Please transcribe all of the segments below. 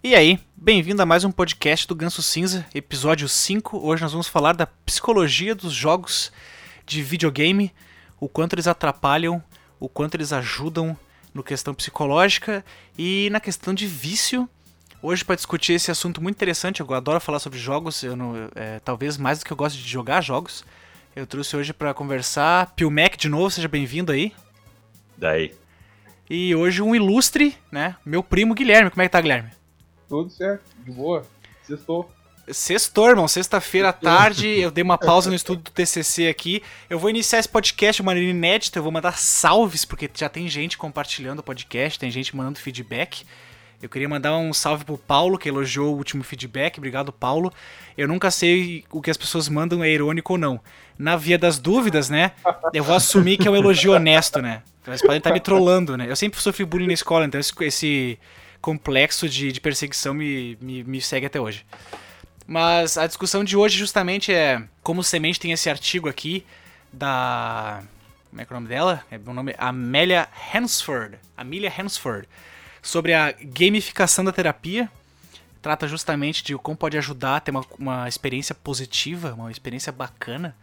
E aí, bem-vindo a mais um podcast do Ganso Cinza, episódio 5. Hoje nós vamos falar da psicologia dos jogos de videogame, o quanto eles atrapalham, o quanto eles ajudam no questão psicológica e na questão de vício. Hoje para discutir esse assunto muito interessante, eu adoro falar sobre jogos, eu não, é, talvez mais do que eu gosto de jogar jogos. Eu trouxe hoje para conversar Pio Mac de novo, seja bem-vindo aí. Daí. E hoje um ilustre, né? Meu primo Guilherme. Como é que tá, Guilherme? Tudo certo, de boa. Sextou. Sextou, irmão. Sexta-feira à tarde, eu dei uma pausa no estudo do TCC aqui. Eu vou iniciar esse podcast de maneira inédita. Eu vou mandar salves, porque já tem gente compartilhando o podcast, tem gente mandando feedback. Eu queria mandar um salve pro Paulo, que elogiou o último feedback. Obrigado, Paulo. Eu nunca sei o que as pessoas mandam é irônico ou não. Na via das dúvidas, né? Eu vou assumir que é um elogio honesto, né? Eles podem estar me trollando, né? Eu sempre sofri bullying na escola, então esse, esse complexo de, de perseguição me, me, me segue até hoje. Mas a discussão de hoje justamente é como semente tem esse artigo aqui da. Como é que é o nome dela? É o nome Amélia Hansford. Amelia Hansford. Sobre a gamificação da terapia. Trata justamente de como pode ajudar a ter uma, uma experiência positiva, uma experiência bacana.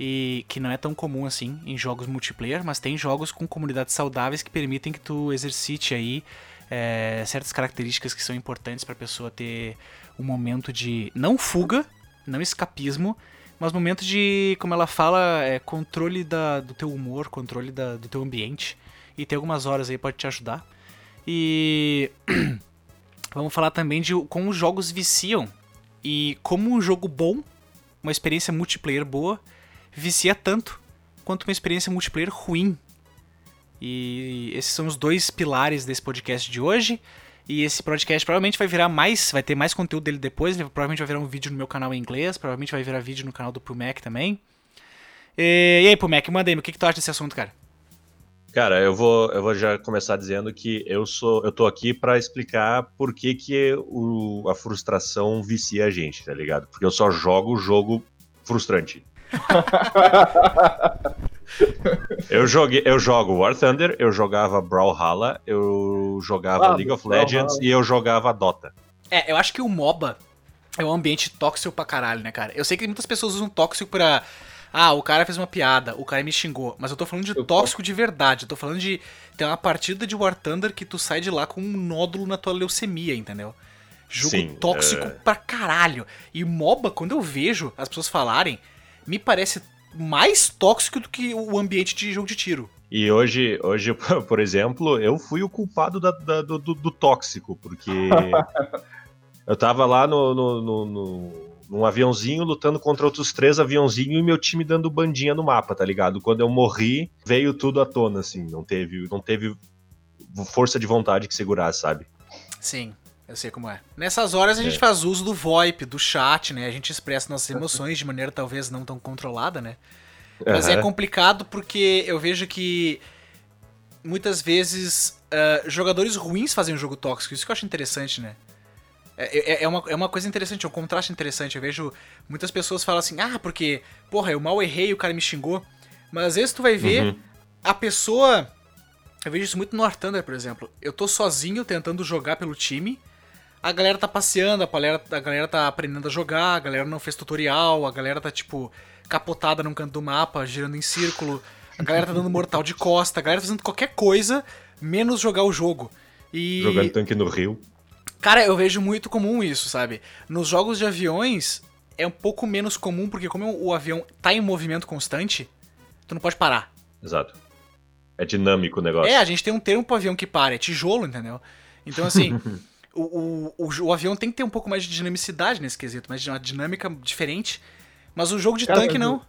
E que não é tão comum assim em jogos multiplayer, mas tem jogos com comunidades saudáveis que permitem que tu exercite aí é, certas características que são importantes para a pessoa ter um momento de não fuga, não escapismo, mas momento de, como ela fala, é, controle da, do teu humor, controle da, do teu ambiente. E tem algumas horas aí pode te ajudar. E vamos falar também de como os jogos viciam e como um jogo bom, uma experiência multiplayer boa, vicia tanto quanto uma experiência multiplayer ruim e esses são os dois pilares desse podcast de hoje. E esse podcast provavelmente vai virar mais, vai ter mais conteúdo dele depois. Provavelmente vai virar um vídeo no meu canal em inglês, provavelmente vai virar vídeo no canal do Pumac também. E, e aí, Pumac, manda aí, o que, que tu acha desse assunto, cara? Cara, eu vou, eu vou já começar dizendo que eu sou, eu tô aqui para explicar por que, que o, a frustração vicia a gente, tá ligado? Porque eu só jogo jogo frustrante. eu, joguei, eu jogo War Thunder, eu jogava Brawlhalla, eu jogava ah, League of Legends e eu jogava Dota. É, eu acho que o MOBA é um ambiente tóxico pra caralho, né, cara? Eu sei que muitas pessoas usam tóxico pra. Ah, o cara fez uma piada, o cara me xingou. Mas eu tô falando de eu tóxico de verdade. Eu tô falando de ter uma partida de War Thunder que tu sai de lá com um nódulo na tua leucemia, entendeu? Jogo Sim, tóxico é... pra caralho. E MOBA, quando eu vejo as pessoas falarem, me parece mais tóxico do que o ambiente de jogo de tiro. E hoje, hoje por exemplo, eu fui o culpado da, da, do, do, tóxico, porque eu tava lá no, no, no, no, num aviãozinho lutando contra outros três aviãozinhos e meu time dando bandinha no mapa, tá ligado? Quando eu morri, veio tudo à tona, assim, não teve, não teve força de vontade que segurasse, sabe? Sim. Eu sei como é. Nessas horas a gente é. faz uso do VoIP, do chat, né? A gente expressa nossas emoções de maneira talvez não tão controlada, né? Mas uhum. é complicado porque eu vejo que muitas vezes uh, jogadores ruins fazem um jogo tóxico. Isso que eu acho interessante, né? É, é, é, uma, é uma coisa interessante, é um contraste interessante. Eu vejo muitas pessoas falam assim, ah, porque, porra, eu mal errei o cara me xingou. Mas às vezes tu vai ver uhum. a pessoa. Eu vejo isso muito no War Thunder, por exemplo. Eu tô sozinho tentando jogar pelo time a galera tá passeando, a galera, a galera tá aprendendo a jogar, a galera não fez tutorial, a galera tá, tipo, capotada num canto do mapa, girando em círculo, a galera tá dando mortal de costa, a galera tá fazendo qualquer coisa, menos jogar o jogo. E... Jogando tanque no rio. Cara, eu vejo muito comum isso, sabe? Nos jogos de aviões é um pouco menos comum, porque como o avião tá em movimento constante, tu não pode parar. Exato. É dinâmico o negócio. É, a gente tem um termo pro avião que para, é tijolo, entendeu? Então, assim, o, o, o, o, avião tem que ter um pouco mais de dinamicidade nesse quesito, mas uma dinâmica diferente. Mas o jogo de Cara, tanque não.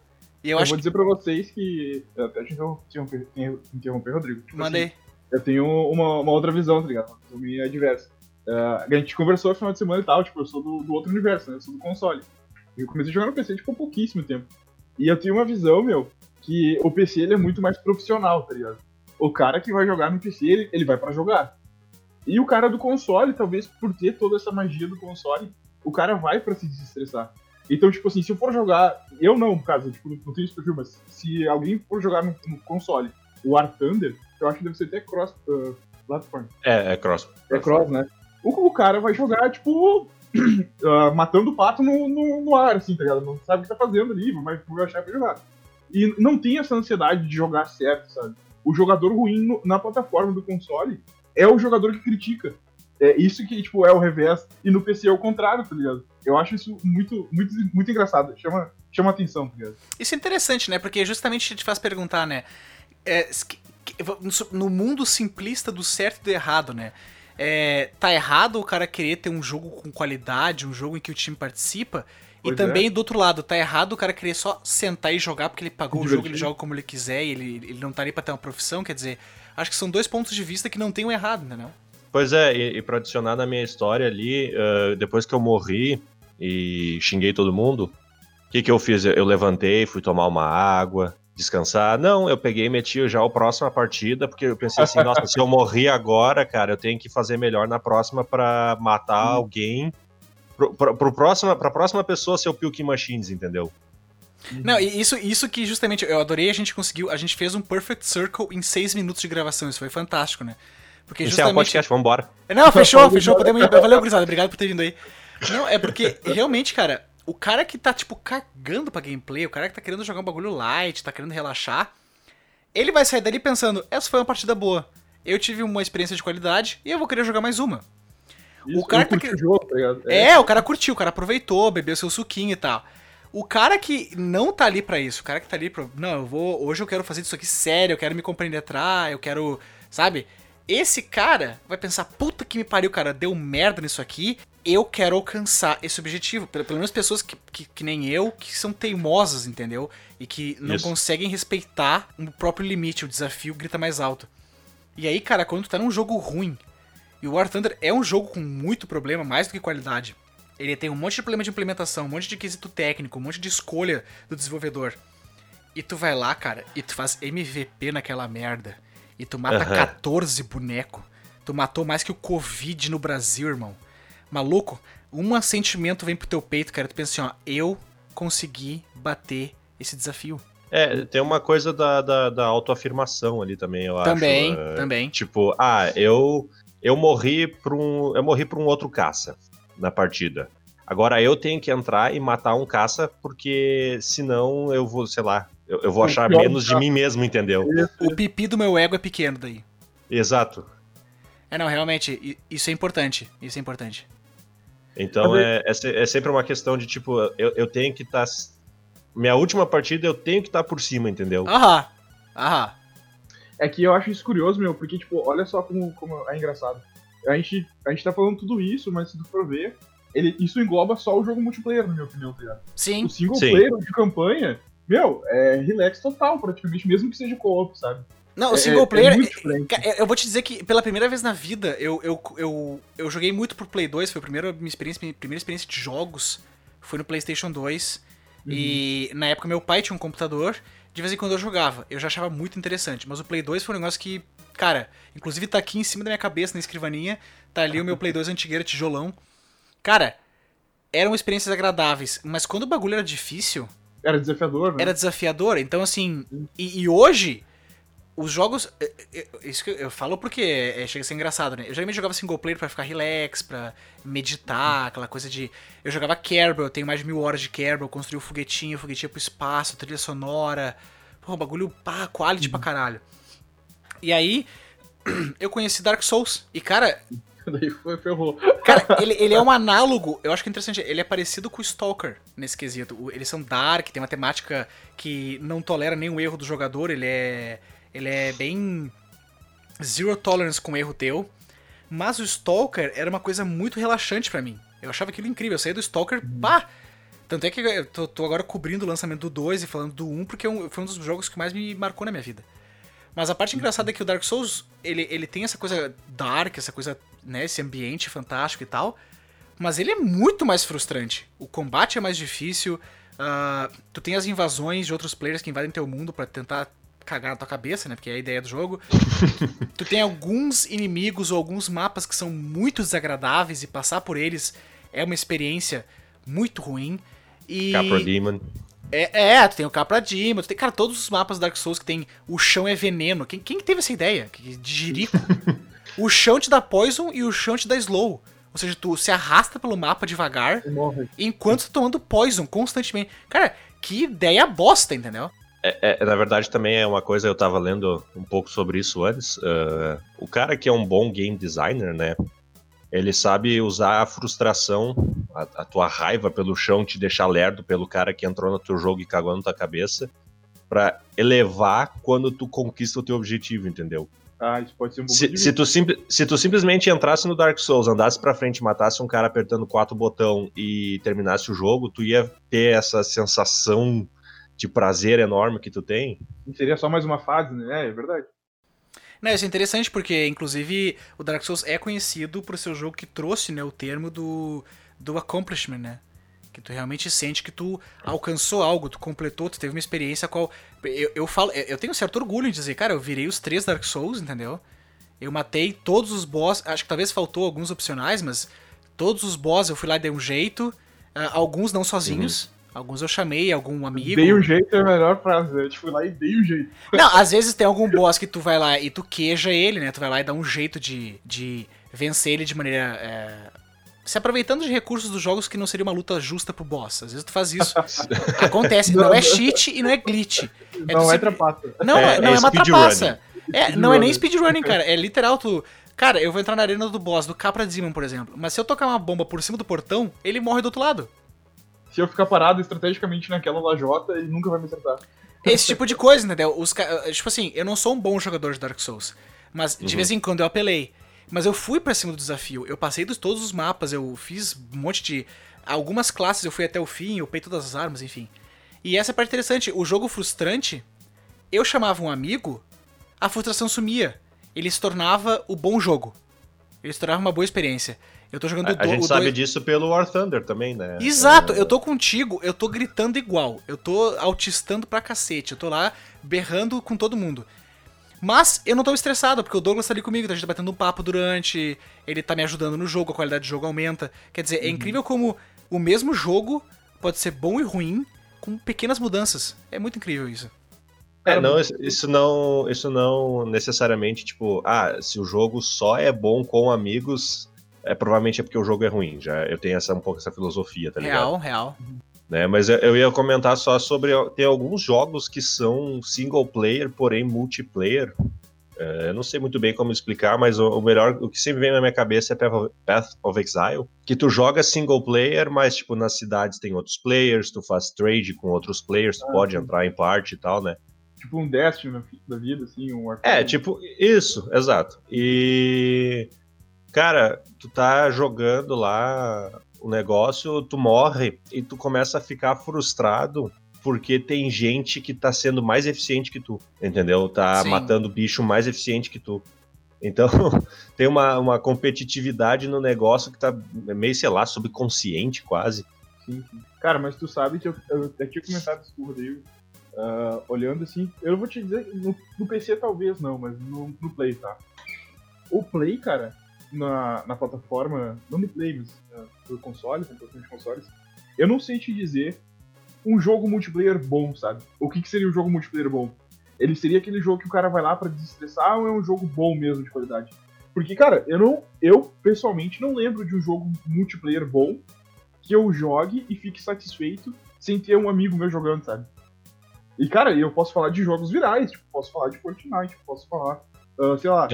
E eu, eu acho vou dizer pra vocês que. Até te interromper, interromper Rodrigo. Tipo Mandei. Assim, eu tenho uma, uma, outra visão, tá ligado? Uma diversa. Uh, a gente conversou no final de semana e tal, tipo, eu sou do, do outro universo, né? Eu sou do console. Eu comecei a jogar no PC tipo, há pouquíssimo tempo. E eu tenho uma visão, meu, que o PC ele é muito mais profissional, tá ligado? O cara que vai jogar no PC, ele, ele vai para jogar. E o cara do console, talvez por ter toda essa magia do console, o cara vai para se desestressar. Então, tipo assim, se eu for jogar. Eu não, no caso, tipo, não tenho esse perfil, mas se alguém for jogar no, no console o War Thunder, eu acho que deve ser até cross uh, platform. É, é cross. É cross, né? O, o cara vai jogar, tipo, uh, matando o pato no, no, no, ar, assim, tá ligado? Não sabe o que tá fazendo ali, vai, vai achar pra jogar. E não tem essa ansiedade de jogar certo, sabe? O jogador ruim no, na plataforma do console é o jogador que critica. É isso que, tipo, é o revés. E no PC é o contrário, tá ligado? Eu acho isso muito, muito, muito engraçado. Chama, chama atenção, tá ligado? Isso é interessante, né? Porque justamente te faz perguntar, né? É, no mundo simplista do certo e do errado, né? É, tá errado o cara querer ter um jogo com qualidade, um jogo em que o time participa. Pois e também, é. do outro lado, tá errado o cara querer só sentar e jogar porque ele pagou o jogo, ele joga como ele quiser e ele, ele não tá ali pra ter uma profissão, quer dizer, acho que são dois pontos de vista que não tem o errado, né? Pois é, e, e pra adicionar na minha história ali, uh, depois que eu morri e xinguei todo mundo, o que, que eu fiz? Eu levantei, fui tomar uma água, descansar. Não, eu peguei e meti já a próxima partida, porque eu pensei assim, nossa, se eu morrer agora, cara, eu tenho que fazer melhor na próxima para matar hum. alguém. Pro, pro, pro próxima, pra próxima pessoa ser o Pilk Machines, entendeu? Não, isso, isso que justamente eu adorei, a gente conseguiu, a gente fez um Perfect Circle em seis minutos de gravação, isso foi fantástico, né? Porque Esse justamente... é o podcast, vambora. Não, fechou, fechou, podemos ir. Valeu, gurizada, obrigado por ter vindo aí. Não, é porque realmente, cara, o cara que tá, tipo, cagando pra gameplay, o cara que tá querendo jogar um bagulho light, tá querendo relaxar, ele vai sair dali pensando, essa foi uma partida boa. Eu tive uma experiência de qualidade e eu vou querer jogar mais uma. Isso, o cara tá que... o jogo, tá é. é, o cara curtiu, o cara aproveitou, bebeu seu suquinho e tal. O cara que não tá ali para isso, o cara que tá ali pra. Não, eu vou. Hoje eu quero fazer isso aqui sério, eu quero me compreendetrar, eu quero. Sabe? Esse cara vai pensar, puta que me pariu, cara, deu merda nisso aqui. Eu quero alcançar esse objetivo. Pelo, pelo menos pessoas que, que, que, nem eu, que são teimosas, entendeu? E que não Isso. conseguem respeitar o próprio limite, o desafio grita mais alto. E aí, cara, quando tu tá num jogo ruim, e o War Thunder é um jogo com muito problema, mais do que qualidade. Ele tem um monte de problema de implementação, um monte de quesito técnico, um monte de escolha do desenvolvedor. E tu vai lá, cara, e tu faz MVP naquela merda e tu mata uhum. 14 boneco. Tu matou mais que o Covid no Brasil, irmão. Maluco, um sentimento vem pro teu peito, cara. Tu pensa assim, ó, eu consegui bater esse desafio. É, tem uma coisa da, da, da autoafirmação ali também, eu também, acho. Também, também. Tipo, ah, eu eu morri pra um. Eu morri pra um outro caça na partida. Agora eu tenho que entrar e matar um caça, porque senão eu vou, sei lá, eu, eu vou achar menos de mim mesmo, entendeu? O pipi do meu ego é pequeno daí. Exato. É, não, realmente, isso é importante. Isso é importante. Então é, é, é sempre uma questão de, tipo, eu, eu tenho que estar. Tá, minha última partida eu tenho que estar tá por cima, entendeu? Aham. Aham. É que eu acho isso curioso, meu, porque, tipo, olha só como, como é engraçado. A gente, a gente tá falando tudo isso, mas se tu for ver, ele, isso engloba só o jogo multiplayer, na minha opinião, tá ligado? Sim. O single Sim. player de campanha, meu, é relax total, praticamente, mesmo que seja co-op, sabe? Não, o é, single é, player. É eu vou te dizer que pela primeira vez na vida eu, eu, eu, eu joguei muito pro Play 2, foi a primeira minha experiência, minha primeira experiência de jogos foi no PlayStation 2. Uhum. E na época meu pai tinha um computador, de vez em quando eu jogava. Eu já achava muito interessante, mas o Play 2 foi um negócio que, cara, inclusive tá aqui em cima da minha cabeça na escrivaninha, tá ali o meu Play 2 antigueiro, tijolão. Cara, eram experiências agradáveis, mas quando o bagulho era difícil, era desafiador, né? Era desafiador. Então, assim. E, e, hoje, os jogos. É, é, isso que eu falo porque é, chega a ser engraçado, né? Eu geralmente jogava single player pra ficar relax, pra meditar, aquela coisa de. Eu jogava Kerbal, eu tenho mais de mil horas de Kerbal, construí o um foguetinho, o foguetinho pro espaço, trilha sonora. Pô, bagulho pá, quality uhum. pra caralho. E aí, eu conheci Dark Souls. E, cara, Daí foi, ferrou. Cara, ele, ele é um análogo, eu acho que é interessante, ele é parecido com o Stalker nesse quesito. Eles são dark, tem uma temática que não tolera nenhum erro do jogador, ele é. Ele é bem. Zero tolerance com erro teu. Mas o Stalker era uma coisa muito relaxante para mim. Eu achava aquilo incrível. Eu saí do Stalker, pá! Tanto é que eu tô, tô, agora cobrindo o lançamento do 2 e falando do 1, porque é foi um dos jogos que mais me marcou na minha vida. Mas a parte engraçada é que o Dark Souls, ele, ele tem essa coisa dark, essa coisa né, esse ambiente fantástico e tal. Mas ele é muito mais frustrante. O combate é mais difícil. Uh, tu tem as invasões de outros players que invadem teu mundo para tentar cagar na tua cabeça, né? Porque é a ideia do jogo. tu tem alguns inimigos ou alguns mapas que são muito desagradáveis e passar por eles é uma experiência muito ruim. E... Capra Demon. É, é, tu tem o Capra Demon, tu tem, cara, todos os mapas do Dark Souls que tem o chão é veneno. Quem, quem teve essa ideia? De jirico? o chão te dá poison e o chão te dá slow. Ou seja, tu se arrasta pelo mapa devagar enquanto tá tomando poison constantemente. Cara, que ideia bosta, entendeu? É, é, na verdade, também é uma coisa, eu tava lendo um pouco sobre isso antes. Uh, o cara que é um bom game designer, né? Ele sabe usar a frustração, a, a, tua raiva pelo chão, te deixar lerdo pelo cara que entrou no teu jogo e cagou na tua cabeça, para elevar quando tu conquista o teu objetivo, entendeu? Ah, isso pode ser um bom se, se, tu se tu simplesmente entrasse no Dark Souls, andasse pra frente, matasse um cara apertando quatro botão e terminasse o jogo, tu ia ter essa sensação de prazer enorme que tu tem. Seria só mais uma fase, né? É, é verdade. Não, isso é interessante porque, inclusive, o Dark Souls é conhecido por ser o jogo que trouxe né, o termo do, do accomplishment, né? Que tu realmente sente que tu alcançou algo, tu completou, tu teve uma experiência qual. Eu, eu falo, eu tenho um certo orgulho em dizer, cara, eu virei os três Dark Souls, entendeu? Eu matei todos os boss. Acho que talvez faltou alguns opcionais, mas todos os boss eu fui lá e dei um jeito. Uh, alguns não sozinhos. Uhum. Alguns eu chamei, algum amigo. Dei um jeito é a melhor frase. Eu fui lá e dei um jeito. Não, às vezes tem algum boss que tu vai lá e tu queja ele, né? Tu vai lá e dá um jeito de, de vencer ele de maneira. É, se aproveitando de recursos dos jogos que não seria uma luta justa pro boss. Às vezes tu faz isso. Acontece. Não, é cheat e não é glitch. É não é trapaça. Não, é, não é, é uma trapaça. É, não é nem speedrunning, cara. É literal tu. Cara, eu vou entrar na arena do boss, do Capra Demon, por exemplo. Mas se eu tocar uma bomba por cima do portão, ele morre do outro lado se eu ficar parado estrategicamente naquela lajota, ele nunca vai me acertar. Esse tipo de coisa, entendeu? Os, tipo assim, eu não sou um bom jogador de Dark Souls, mas de uhum. vez em quando eu apelei. Mas eu fui para cima do desafio, eu passei dos todos os mapas, eu fiz um monte de. Algumas classes eu fui até o fim, eu upei todas as armas, enfim. E essa é a parte interessante, o jogo frustrante, eu chamava um amigo, a frustração sumia. Ele se tornava o bom jogo. Ele se tornava uma boa experiência. Eu tô jogando a, do, a gente sabe do... disso pelo War Thunder também, né? Exato, é... eu tô contigo, eu tô gritando igual. Eu tô autistando pra cacete. Eu tô lá berrando com todo mundo. Mas eu não tô estressado, porque o Douglas tá ali comigo, tá a gente tá batendo um papo durante, ele tá me ajudando no jogo, a qualidade do jogo aumenta. Quer dizer, é uhum. é incrível como o mesmo jogo pode ser bom e ruim com pequenas mudanças. É muito incrível isso. É, não, isso não, isso não necessariamente, tipo, ah, se o jogo só é bom com amigos, é, provavelmente é porque o jogo é ruim. Já eu tenho essa, um pouco essa filosofia, tá ligado? Real, real. Né, mas eu, ia comentar só sobre. Tem alguns jogos que são single player, porém multiplayer. É, eu não sei muito bem como explicar, mas o, melhor, o que sempre vem na minha cabeça é Path of Exile, que tu joga single player, mas tipo nas cidades tem outros players, tu faz trade com outros players, tu ah, pode sim. entrar em parte e tal, né? Tipo um Destiny da vida, assim, um Warcraft. É, tipo, isso, exato. E Cara, tu tá jogando lá o negócio, tu morre e tu começa a ficar frustrado porque tem gente que tá sendo mais eficiente que tu, entendeu? Tá Sim. matando bicho mais eficiente que tu. Então, tem uma, uma competitividade no negócio que tá meio, sei lá, subconsciente quase. Sim, sim. Cara, mas tu sabe que eu, eu, eu tinha comentado isso com o Rodrigo, uh, olhando assim, eu vou te dizer, no, no PC talvez não, mas no, no Play, tá? O Play, cara, na, na plataforma, não no Play, mas uh, por consoles, consoles, eu não sei te dizer um jogo multiplayer bom, sabe? O que, que seria um jogo multiplayer bom? Ele seria aquele jogo que o cara vai lá para desestressar ou é um jogo bom mesmo de qualidade? Porque, cara, eu não. Eu, pessoalmente, não lembro de um jogo multiplayer bom que eu jogue e fique satisfeito sem ter um amigo meu jogando, sabe? E, cara, eu posso falar de jogos virais, tipo, posso falar de Fortnite, posso falar uh, sei lá,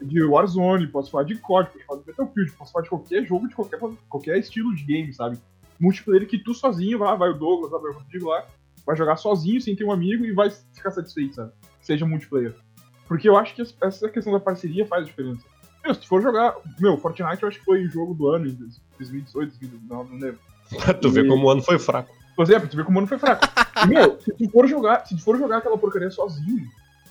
de Warzone, posso falar de COD, posso falar de Battlefield, posso falar de qualquer jogo, de qualquer, qualquer estilo de game, sabe? Multiplayer que tu sozinho, vai, vai o Douglas, vai o Rodrigo lá, vai jogar sozinho, sem ter um amigo e vai ficar satisfeito, sabe? Seja multiplayer. Porque eu acho que essa questão da parceria faz diferença. Meu, se tu for jogar. Meu, Fortnite eu acho que foi o jogo do ano, em 2018, 2019, não lembro. tu vê como o ano foi fraco. Por exemplo, tu vê como o ano foi fraco. E, meu, se tu for jogar, se tu for jogar aquela porcaria sozinho,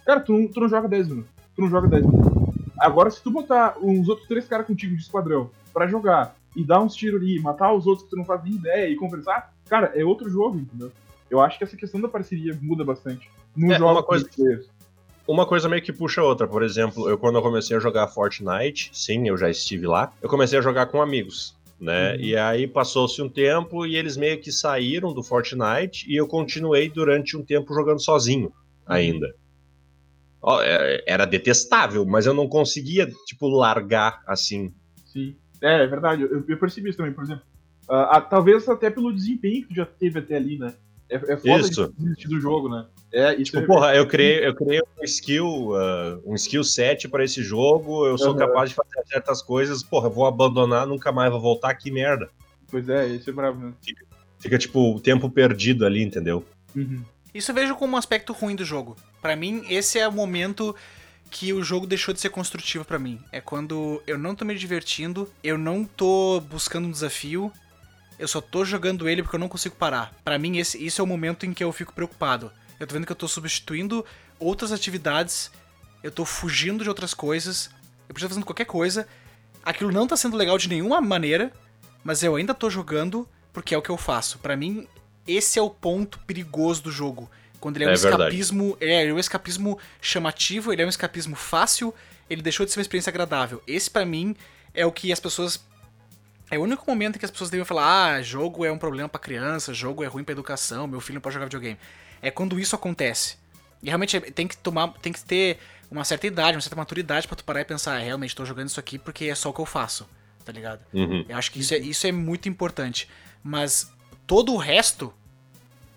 cara, tu não, tu não joga 10 minutos tu não joga 10 minutos. Agora, se tu botar uns outros três caras contigo de esquadrão para jogar e dar uns tiros ali, matar os outros que tu não faz nem ideia e conversar, cara, é outro jogo, entendeu? Eu acho que essa questão da parceria muda bastante. No é, jogo uma coisa, uma coisa meio que puxa outra. Por exemplo, eu quando eu comecei a jogar Fortnite, sim, eu já estive lá, eu comecei a jogar com amigos. Né? Uhum. E aí passou-se um tempo e eles meio que saíram do Fortnite e eu continuei durante um tempo jogando sozinho ainda. É, era detestável, mas eu não conseguia, tipo, largar assim. Sim. É, é verdade. Eu, eu percebi isso também, por exemplo. Uh, uh, talvez até pelo desempenho que já teve até ali, né? É, é foda Isso. de desistir do jogo, né? É, isso Tipo, é- porra, eu criei, eu criei um skill, uh, um skill set para esse jogo, eu sou Aham. capaz de fazer certas coisas, porra, vou abandonar, nunca mais vou voltar, que merda. Pois é, isso é bravo, né? Fica, tipo, o tempo perdido ali, entendeu? Uhum. Isso eu vejo como um aspecto ruim do jogo. Pra mim, esse é o momento que o jogo deixou de ser construtivo pra mim. É quando eu não tô me divertindo, eu não tô buscando um desafio, eu só tô jogando ele porque eu não consigo parar. Pra mim, esse, isso é o momento em que eu fico preocupado. Eu tô vendo que eu tô substituindo outras atividades, eu tô fugindo de outras coisas, eu podia estar fazendo qualquer coisa. Aquilo não tá sendo legal de nenhuma maneira, mas eu ainda tô jogando porque é o que eu faço. Pra mim, esse é o ponto perigoso do jogo. Quando ele é, um É escapismo. É, ele é um escapismo chamativo, ele é um escapismo fácil, ele deixou de ser uma experiência agradável. Esse, pra mim, é o que as pessoas. É o único momento em que as pessoas devem falar: ah, jogo é um problema pra criança, jogo é ruim pra educação, meu filho não pode jogar videogame. É quando isso acontece. E realmente é- tem que tomar. Tem que ter uma certa idade, uma certa maturidade pra tu parar e pensar, "É, realmente tô jogando isso aqui porque é só o que eu faço, tá ligado? Uhum. Eu acho que isso é, isso é muito importante. Mas todo o resto,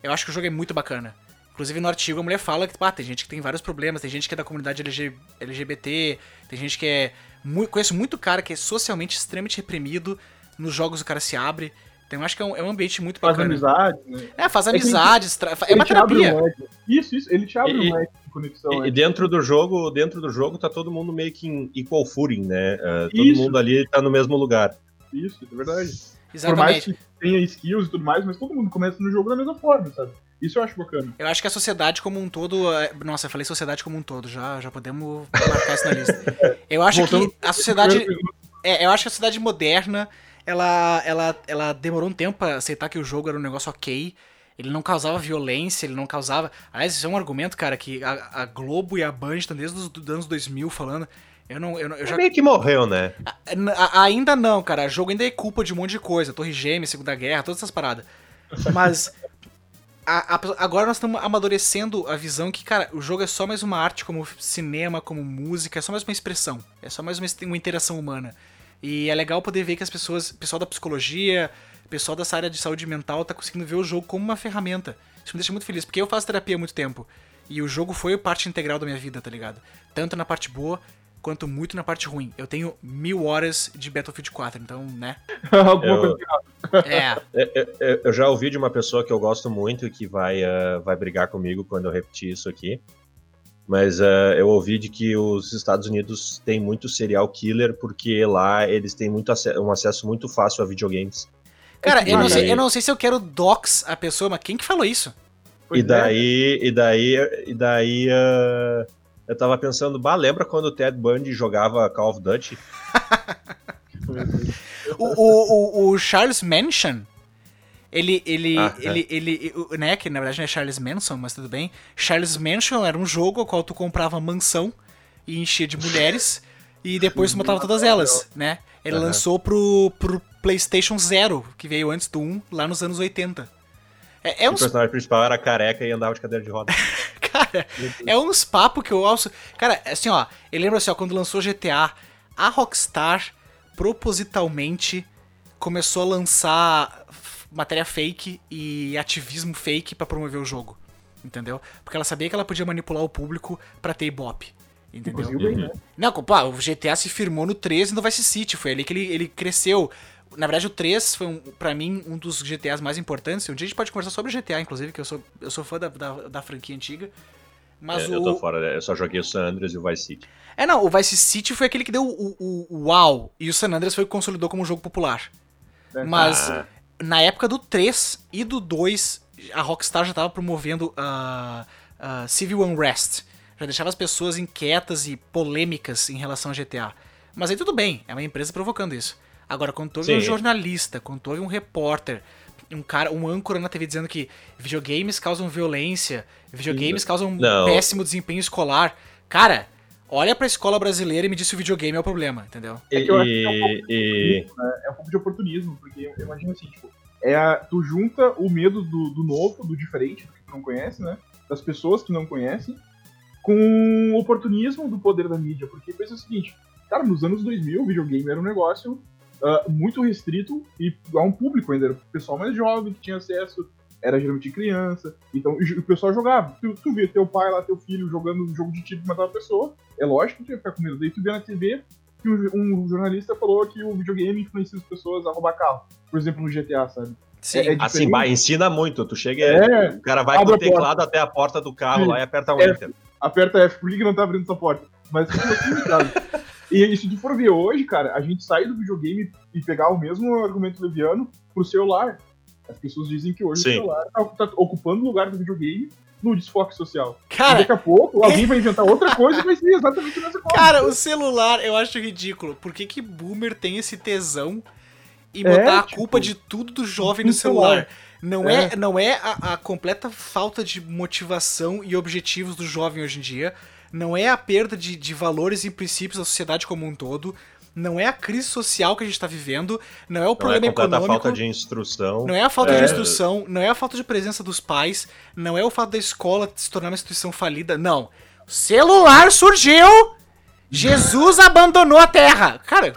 eu acho que o jogo é muito bacana. Inclusive no artigo a mulher fala que pá, tem gente que tem vários problemas, tem gente que é da comunidade LG LGBT, tem gente que é. Muito, conheço muito cara que é socialmente extremamente reprimido. Nos jogos o cara se abre. Então eu acho que é um, é um ambiente muito Faz bacana. amizade, né? É, faz amizades, é Ele uma te abre terapia. Isso, isso. Ele te abre E- um leque de conexão. E, e dentro do jogo, dentro do jogo tá todo mundo meio que em equal footing, né? Uh, todo Isso. mundo ali tá no mesmo lugar. Isso, é verdade. Por mais Exatamente. que tenha skills e tudo mais, mas todo mundo começa no jogo da mesma forma, sabe? Isso eu acho bacana. Eu acho que a sociedade como um todo. é- Nossa, eu falei sociedade como um todo, já, já podemos marcar isso na lista. Eu acho Voltando- que a sociedade. É, eu acho que a sociedade moderna, ela, ela, ela demorou um tempo pra aceitar que o jogo era um negócio ok. Ele não causava violência, ele não causava. Aliás, isso é um argumento, cara, que a, a Globo e a Band estão desde os anos 2000 falando. Eu não. Eu, não- eu já, Meio que morreu, né? N- a- ainda não, cara. O jogo ainda é culpa de um monte de coisa. Torre Gêmeas, Segunda Guerra, todas essas paradas. Mas. a- a- agora nós estamos amadurecendo a visão que, cara, o jogo é só mais uma arte como cinema, como música, é só mais uma expressão. É só mais uma, uma interação humana. E é legal poder ver que as pessoas, pessoal da psicologia, pessoal dessa área de saúde mental, tá conseguindo ver o jogo como uma ferramenta. Isso me deixa muito feliz, porque eu faço terapia há muito tempo. E o jogo foi parte integral da minha vida, tá ligado? Tanto na parte boa, quanto muito na parte ruim. Eu tenho mil horas de Battlefield 4, então, né? Alguma Eu- coisa. É. Eu, eu- eu já ouvi de uma pessoa que eu gosto muito e que vai, uh, vai brigar comigo quando eu repetir isso aqui. Mas uh, eu ouvi de que os Estados Unidos têm muito serial killer porque lá eles têm muito um acesso muito fácil a videogames. Cara, eu não, sei, eu não sei se eu quero dox a pessoa, mas quem que falou isso? Pois e é. daí, e daí, e daí uh, eu tava pensando, bah, lembra quando o Ted Bundy jogava Call of Duty? O, o, o, Charles Manson, ele, ele, Ah, é. ele, ele, o- né, que na verdade não é Charles Manson, mas tudo bem. Charles Manson era um jogo ao qual tu comprava mansão e enchia de mulheres e depois tu matava todas elas, né? Ele Aham. lançou pro, pro PlayStation Zero, que veio antes do 1, lá nos anos 80. É, é O personagem principal era careca e andava de cadeira de roda. Cara, é uns papos que eu ouço. Cara, assim, ó, eu lembro assim, ó, quando lançou GTA, a Rockstar propositalmente começou a lançar matéria fake e ativismo fake pra promover o jogo. Entendeu? Porque ela sabia que ela podia manipular o público pra ter ibope. Entendeu? Bem, né? Não, pá, o GTA se firmou no 3 e no Vice City. Foi ali que ele, ele cresceu. Na verdade, o 3 foi, um, pra mim, um dos GTAs mais importantes. Um dia a gente pode conversar sobre GTA, inclusive, que eu sou, eu sou fã da, da, da franquia antiga. Mas É, o. Eu tô fora, eu só joguei o San Andreas e o Vice City. É, não, o Vice City foi aquele que deu o, o, o uau. E o San Andreas foi o que consolidou como um jogo popular. É. Mas Ah. na época do 3 e do 2, a Rockstar já tava promovendo a Civil Unrest. Já deixava as pessoas inquietas e polêmicas em relação a GTA. Mas aí tudo bem, é uma empresa provocando isso. Agora, quando tu um jornalista, quando tu um repórter, um cara, um âncora na TV dizendo que videogames causam violência, videogames causam um Não. péssimo desempenho escolar. Cara, olha pra escola brasileira e me diz se o videogame é o problema, entendeu? É que eu acho que é um pouco E, e- É um pouco de oportunismo, porque eu eu imagino assim, tipo, é a- tu junta o medo do, do novo, do diferente, do que tu não conhece, né? Das pessoas que não conhecem, com o oportunismo do poder da mídia. Porque pensa o seguinte, cara, nos anos 2000 o videogame era um negócio uh, muito restrito e a um público ainda, era o pessoal mais jovem que tinha acesso, era geralmente criança, então o pessoal jogava. Tu, tu via teu pai lá, teu filho jogando um jogo de tiro e matar uma pessoa, é lógico que tu ia ficar com medo. Daí tu via na TV que um, jornalista falou que o videogame influencia as pessoas a roubar carro. Por exemplo, no GTA, sabe? Sim. É, é assim, vai, ensina muito. Tu chega, é, o cara vai com o teclado até a porta do carro Sim. lá e aperta um F, enter. Aperta F, por que, que não tá abrindo essa porta? Mas E se tu for ver hoje, cara, a gente sai do videogame e pegar o mesmo argumento leviano pro celular. As pessoas dizem que hoje Sim. o celular tá, tá, ocupando o lugar do videogame no desfoque social. Cara, e daqui a pouco alguém vai inventar outra coisa e vai ser exatamente a mesma coisa. Cara, o celular eu acho ridículo. Por que, que boomer tem esse tesão e botar é, a tipo, culpa de tudo do jovem no celular? celular. Não é, é não é a, a completa falta de motivação e objetivos do jovem hoje em dia. Não é a perda de, de valores e princípios da sociedade como um todo não é a crise social que a gente está vivendo, não é o problema não é econômico. a falta de instrução. Não é a falta é... de instrução, não é a falta de presença dos pais, não é o fato da escola se tornar uma instituição falida, não. O celular surgiu, Jesus abandonou a Terra. Cara,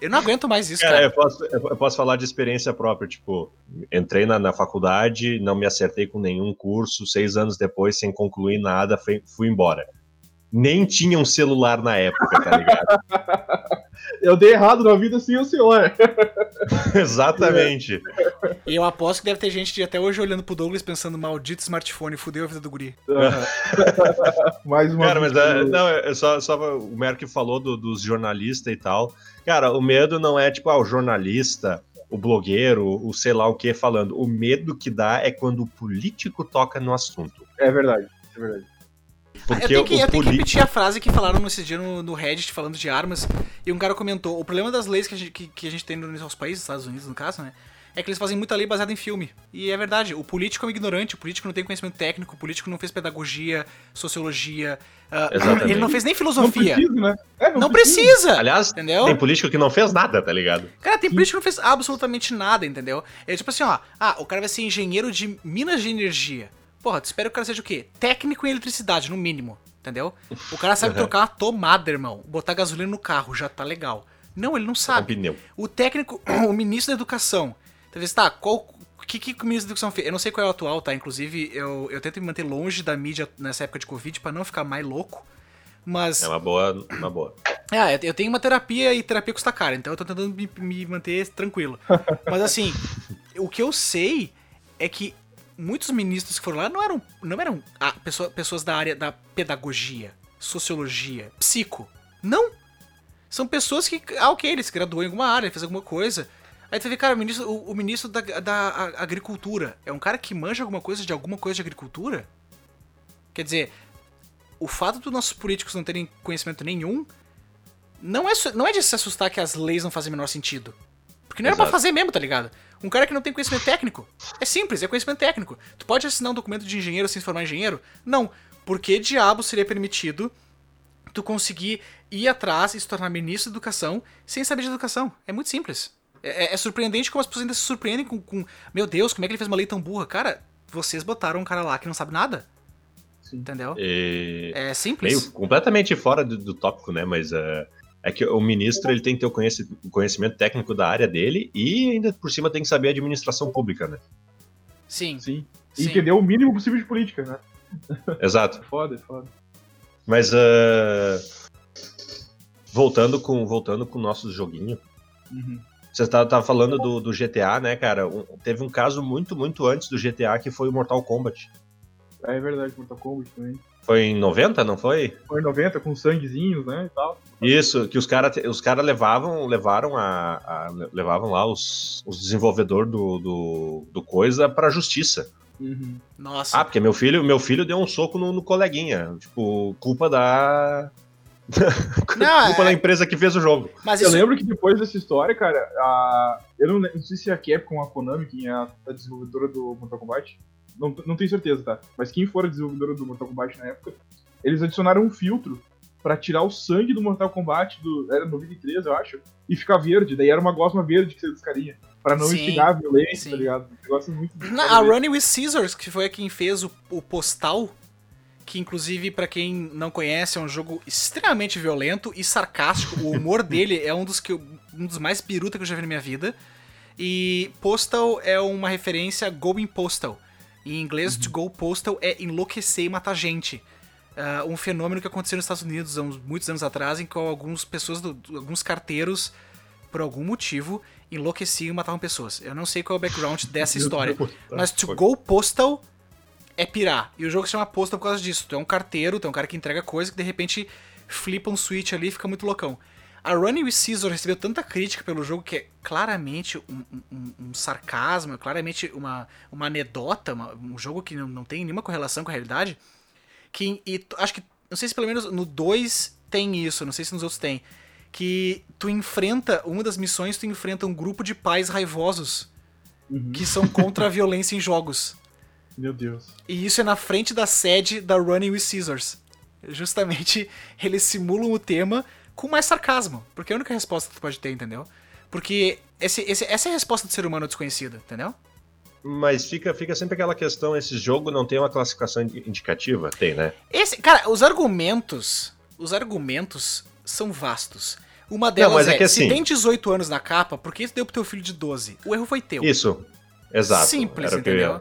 eu não aguento mais isso, cara. cara. Eu, posso, eu posso falar de experiência própria, tipo, entrei na, na faculdade, não me acertei com nenhum curso, seis anos depois, sem concluir nada, fui, fui embora nem tinha um celular na época, tá ligado? Eu dei errado na vida sem o celular. Exatamente. E eu aposto que deve ter gente até hoje olhando pro Douglas pensando, maldito smartphone, fudeu a vida do guri. Mais uma Cara, mas é, não, é só, só o Merck falou do, dos jornalistas e tal. Cara, o medo não é tipo, ah, o jornalista, o blogueiro, o sei lá o que falando. O medo que dá é quando o político toca no assunto. É verdade, é verdade. Porque eu tenho, que, eu tenho que repetir a frase que falaram nesse dia no, no Reddit falando de armas. E um cara comentou: o problema das leis que a gente, que, que a gente tem nos nossos países, Estados Unidos no caso, né? É que eles fazem muita lei baseada em filme. E é verdade, o político é um ignorante, o político não tem conhecimento técnico, o político não fez pedagogia, sociologia. Uh, ele não fez nem filosofia. Não precisa, né? É, não, não precisa. precisa. Aliás, entendeu? tem político que não fez nada, tá ligado? Cara, tem Sim. político que não fez absolutamente nada, entendeu? É tipo assim, ó. Ah, o cara vai ser engenheiro de minas de energia. Porra, tu espera que o cara seja o quê? Técnico em eletricidade, no mínimo. Entendeu? O cara sabe uhum. trocar uma tomada, irmão. Botar gasolina no carro, já tá legal. Não, ele não sabe. pneu. O técnico, o ministro da educação. Talvez, tá, qual. O que, que o ministro da Educação fez? Eu não sei qual é o atual, tá? Inclusive, eu, eu tento me manter longe da mídia nessa época de Covid para não ficar mais louco. Mas. É uma boa. Uma boa. É, eu tenho uma terapia e terapia custa cara, então eu tô tentando me, me manter tranquilo. Mas assim, o que eu sei é que muitos ministros que foram lá não eram, não eram ah, pessoa, pessoas da área da pedagogia, sociologia, psico. Não. São pessoas que, ah, ok, ele se graduou em alguma área, fez alguma coisa. Aí tu vê, cara, o ministro, o, o ministro da, da agricultura é um cara que manja alguma coisa de alguma coisa de agricultura? Quer dizer, o fato dos nossos políticos não terem conhecimento nenhum não é, não é de se assustar que as leis não fazem o menor sentido. Porque não era Exato. pra fazer mesmo, tá ligado? Um cara que não tem conhecimento técnico. É simples, é conhecimento técnico. Tu pode assinar um documento de engenheiro sem se formar engenheiro? Não. Por que diabo seria permitido tu conseguir ir atrás e se tornar ministro da educação sem saber de educação? É muito simples. É, é, é surpreendente como as pessoas ainda se surpreendem com, com, Meu Deus, como é que ele fez uma lei tão burra? Cara, vocês botaram um cara lá que não sabe nada. Sim. Entendeu? E... É simples. Meio completamente fora do, do tópico, né? Mas. Uh é que o ministro ele tem que ter o conhecimento técnico da área dele e ainda por cima tem que saber a administração pública, né? Sim. Sim. E Sim. entender o mínimo possível de política, né? Exato. foda, foda. Mas uh, voltando com voltando com o nosso joguinho. Uhum. Você estava tá, tá falando do, do, GTA, né, cara? Um, teve um caso muito, muito antes do GTA que foi o Mortal Kombat. É verdade, Mortal Kombat também. Foi em 90, não foi? Foi em 90, com sanguezinhos, né, e tal. Isso, que os caras os cara levavam, levaram a, a, levavam lá os, os desenvolvedores do, do, do coisa pra justiça. Uhum. Nossa. Ah, porque meu filho, meu filho deu um soco no, no coleguinha. Tipo, culpa da. Não, culpa é... da empresa que fez o jogo. Mas isso... Eu lembro que depois dessa história, cara, a... eu não, não sei se é a Capcom ou a Konami, quem é a, a desenvolvedora do Mortal Kombat, não, não tenho certeza, tá? Mas quem for a desenvolvedora do Mortal Kombat na época, eles adicionaram um filtro para tirar o sangue do Mortal Kombat, do, era 93, eu acho, e ficar verde. Daí era uma gosma verde que você descarinha. Pra não sim, instigar a violência, sim. tá ligado? Um negócio muito. Na, a Running with Scissors, que foi quem fez o, o postal, que inclusive pra quem não conhece é um jogo extremamente violento e sarcástico. O humor dele é um dos que eu- um dos mais biruta que eu já vi na minha vida. E Postal é uma referência a Going Postal. Em inglês, to go postal é enlouquecer e matar gente. Ah, um fenômeno que aconteceu nos Estados Unidos há uns, muitos anos atrás, em que algumas pessoas, do- alguns carteiros, por algum motivo, enlouqueciam e matavam pessoas. Eu não sei qual é o background dessa história. Mas to go postal é pirar. E o jogo se chama Postal por causa disso. Tu é um carteiro, tu é um cara que entrega coisa que de repente flipa um switch ali e fica muito loucão. A Running with Scissors recebeu tanta crítica pelo jogo que é claramente um, um- um sarcasmo, é claramente uma, uma anedota, uma- um jogo que não, não tem nenhuma correlação com a realidade. Que, e acho que, não sei se pelo menos no 2 tem isso, não sei se nos outros tem. Que tu enfrenta, uma das missões, tu enfrenta um grupo de pais raivosos Uhum. que são contra a violência em jogos. Meu Deus. E isso é na frente da sede da Running with Scissors. Justamente, eles simulam o tema com mais sarcasmo. Porque é a única resposta que tu pode ter, entendeu? Porque esse, esse- essa é a resposta do ser humano desconhecido, entendeu? Mas fica, fica sempre aquela questão: esse jogo não tem uma classificação indi- indicativa? Tem, né? Esse, cara, os argumentos, os argumentos são vastos. Uma delas mas é é, que se assim- tem 18 anos na capa, por que tu deu pro teu filho de 12? O erro foi teu. Isso. Exato. Simples, que eu entendeu?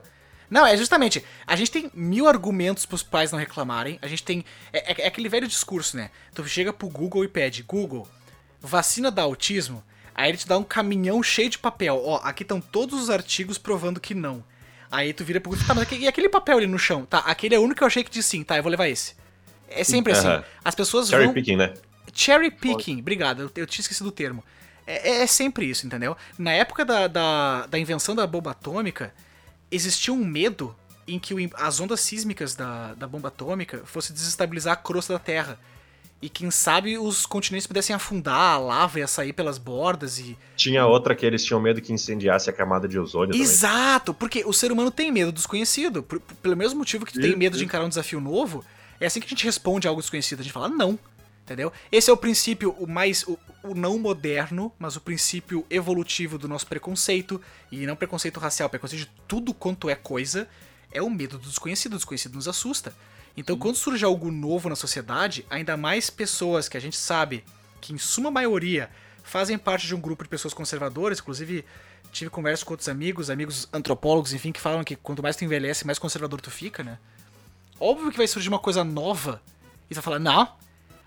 Não, é justamente. A gente tem mil argumentos pros pais não reclamarem. A gente tem. É, é- é aquele velho discurso, né? Tu chega pro Google e pede: Google, vacina dá autismo? Aí ele te dá um caminhão cheio de papel. Ó, aqui estão todos os artigos provando que não. Aí tu vira pro Google: tá, mas e aquele papel ali no chão? Tá, aquele é o único que eu achei que diz sim. Tá, eu vou levar esse. É sempre assim. Aham. As pessoas Cherry vão. picking, né? Cherry picking, obrigado, eu, eu tinha esquecido o termo. É, é- é sempre isso, entendeu? Na época da, da, da invenção da bomba atômica, existia um medo em que as ondas sísmicas da, da bomba atômica fossem desestabilizar a crosta da Terra. E quem sabe os continentes pudessem afundar, a lava ia sair pelas bordas e. Tinha outra que eles tinham medo que incendiasse a camada de ozônio também. Exato! Porque o ser humano tem medo do desconhecido. Por- pelo mesmo motivo que tu tem Isso, medo de isso. encarar um desafio novo, é assim que a gente responde a algo desconhecido. A gente fala não. Entendeu? Esse é o princípio, o mais. O, o não moderno, mas o princípio evolutivo do nosso preconceito. E não preconceito racial, preconceito de tudo quanto é coisa. É o medo do desconhecido. O desconhecido nos assusta. Então, quando surge algo novo na sociedade, ainda mais pessoas que a gente sabe que, em suma maioria, fazem parte de um grupo de pessoas conservadoras, inclusive tive conversa com outros amigos, amigos antropólogos, enfim, que falam que quanto mais tu envelhece, mais conservador tu fica, né? Óbvio que vai surgir uma coisa nova e tu vai falar, não,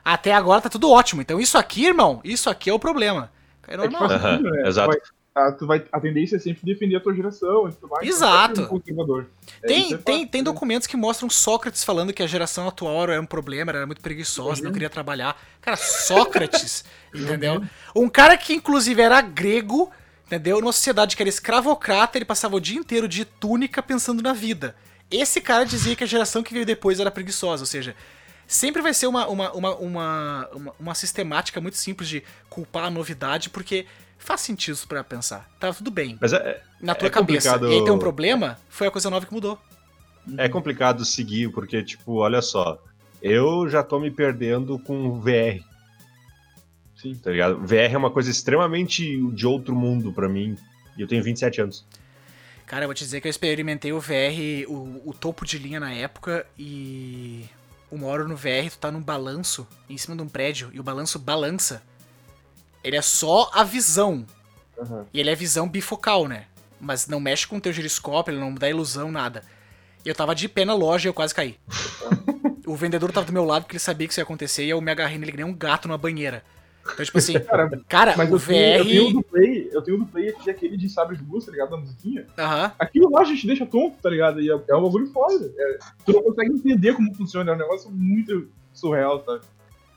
até agora tá tudo ótimo, então isso aqui, irmão, isso aqui é o problema. É É que normal. faz Aham, sentido, né? exato. A, tu vai, a tendência é sempre defender a tua geração e tudo mais. Exato. tu vai ser um. É, Tem, isso é tem, fato, tem né? documentos que mostram Sócrates falando que a geração atual era um problema, era muito preguiçosa, não queria trabalhar. Cara, Sócrates, entendeu? Um cara que inclusive era grego, entendeu? Numa sociedade que era escravocrata, ele passava o dia inteiro de túnica pensando na vida. Esse cara dizia que a geração que veio depois era preguiçosa, ou seja, sempre vai ser uma, uma, uma, uma, uma, uma sistemática muito simples de culpar a novidade, porque faz sentido isso pra pensar. Tá tudo bem. Mas é, Na tua É cabeça. complicado- E aí tem um problema, foi a coisa nova que mudou. é complicado seguir, porque, tipo, olha só. Eu já tô me perdendo com VR, Sim. tá ligado? VR é uma coisa extremamente de outro mundo pra mim. E eu tenho 27 anos. Cara, eu vou te dizer que eu experimentei o VR, o, o topo de linha na época, e uma hora no VR tu tá num balanço em cima de um prédio e o balanço balança. Ele é só a visão. Aham. E ele é visão bifocal, né? Mas não mexe com o teu giroscópio, ele não dá ilusão, nada. E eu tava de pé na loja e eu quase caí. o vendedor tava do meu lado porque ele sabia que isso ia acontecer e eu me agarrei nele que nem um gato numa banheira. Então, tipo assim, Cara, cara, mas o eu tenho, eu tenho VR. do Play, eu tenho o do Play aqui, aquele de sabre de luz, tá ligado? Da musiquinha. Aham. Aquilo lá a gente deixa tonto, tá ligado? E é, é um bagulho foda. É, tu não consegue entender como funciona, é um negócio muito surreal, sabe?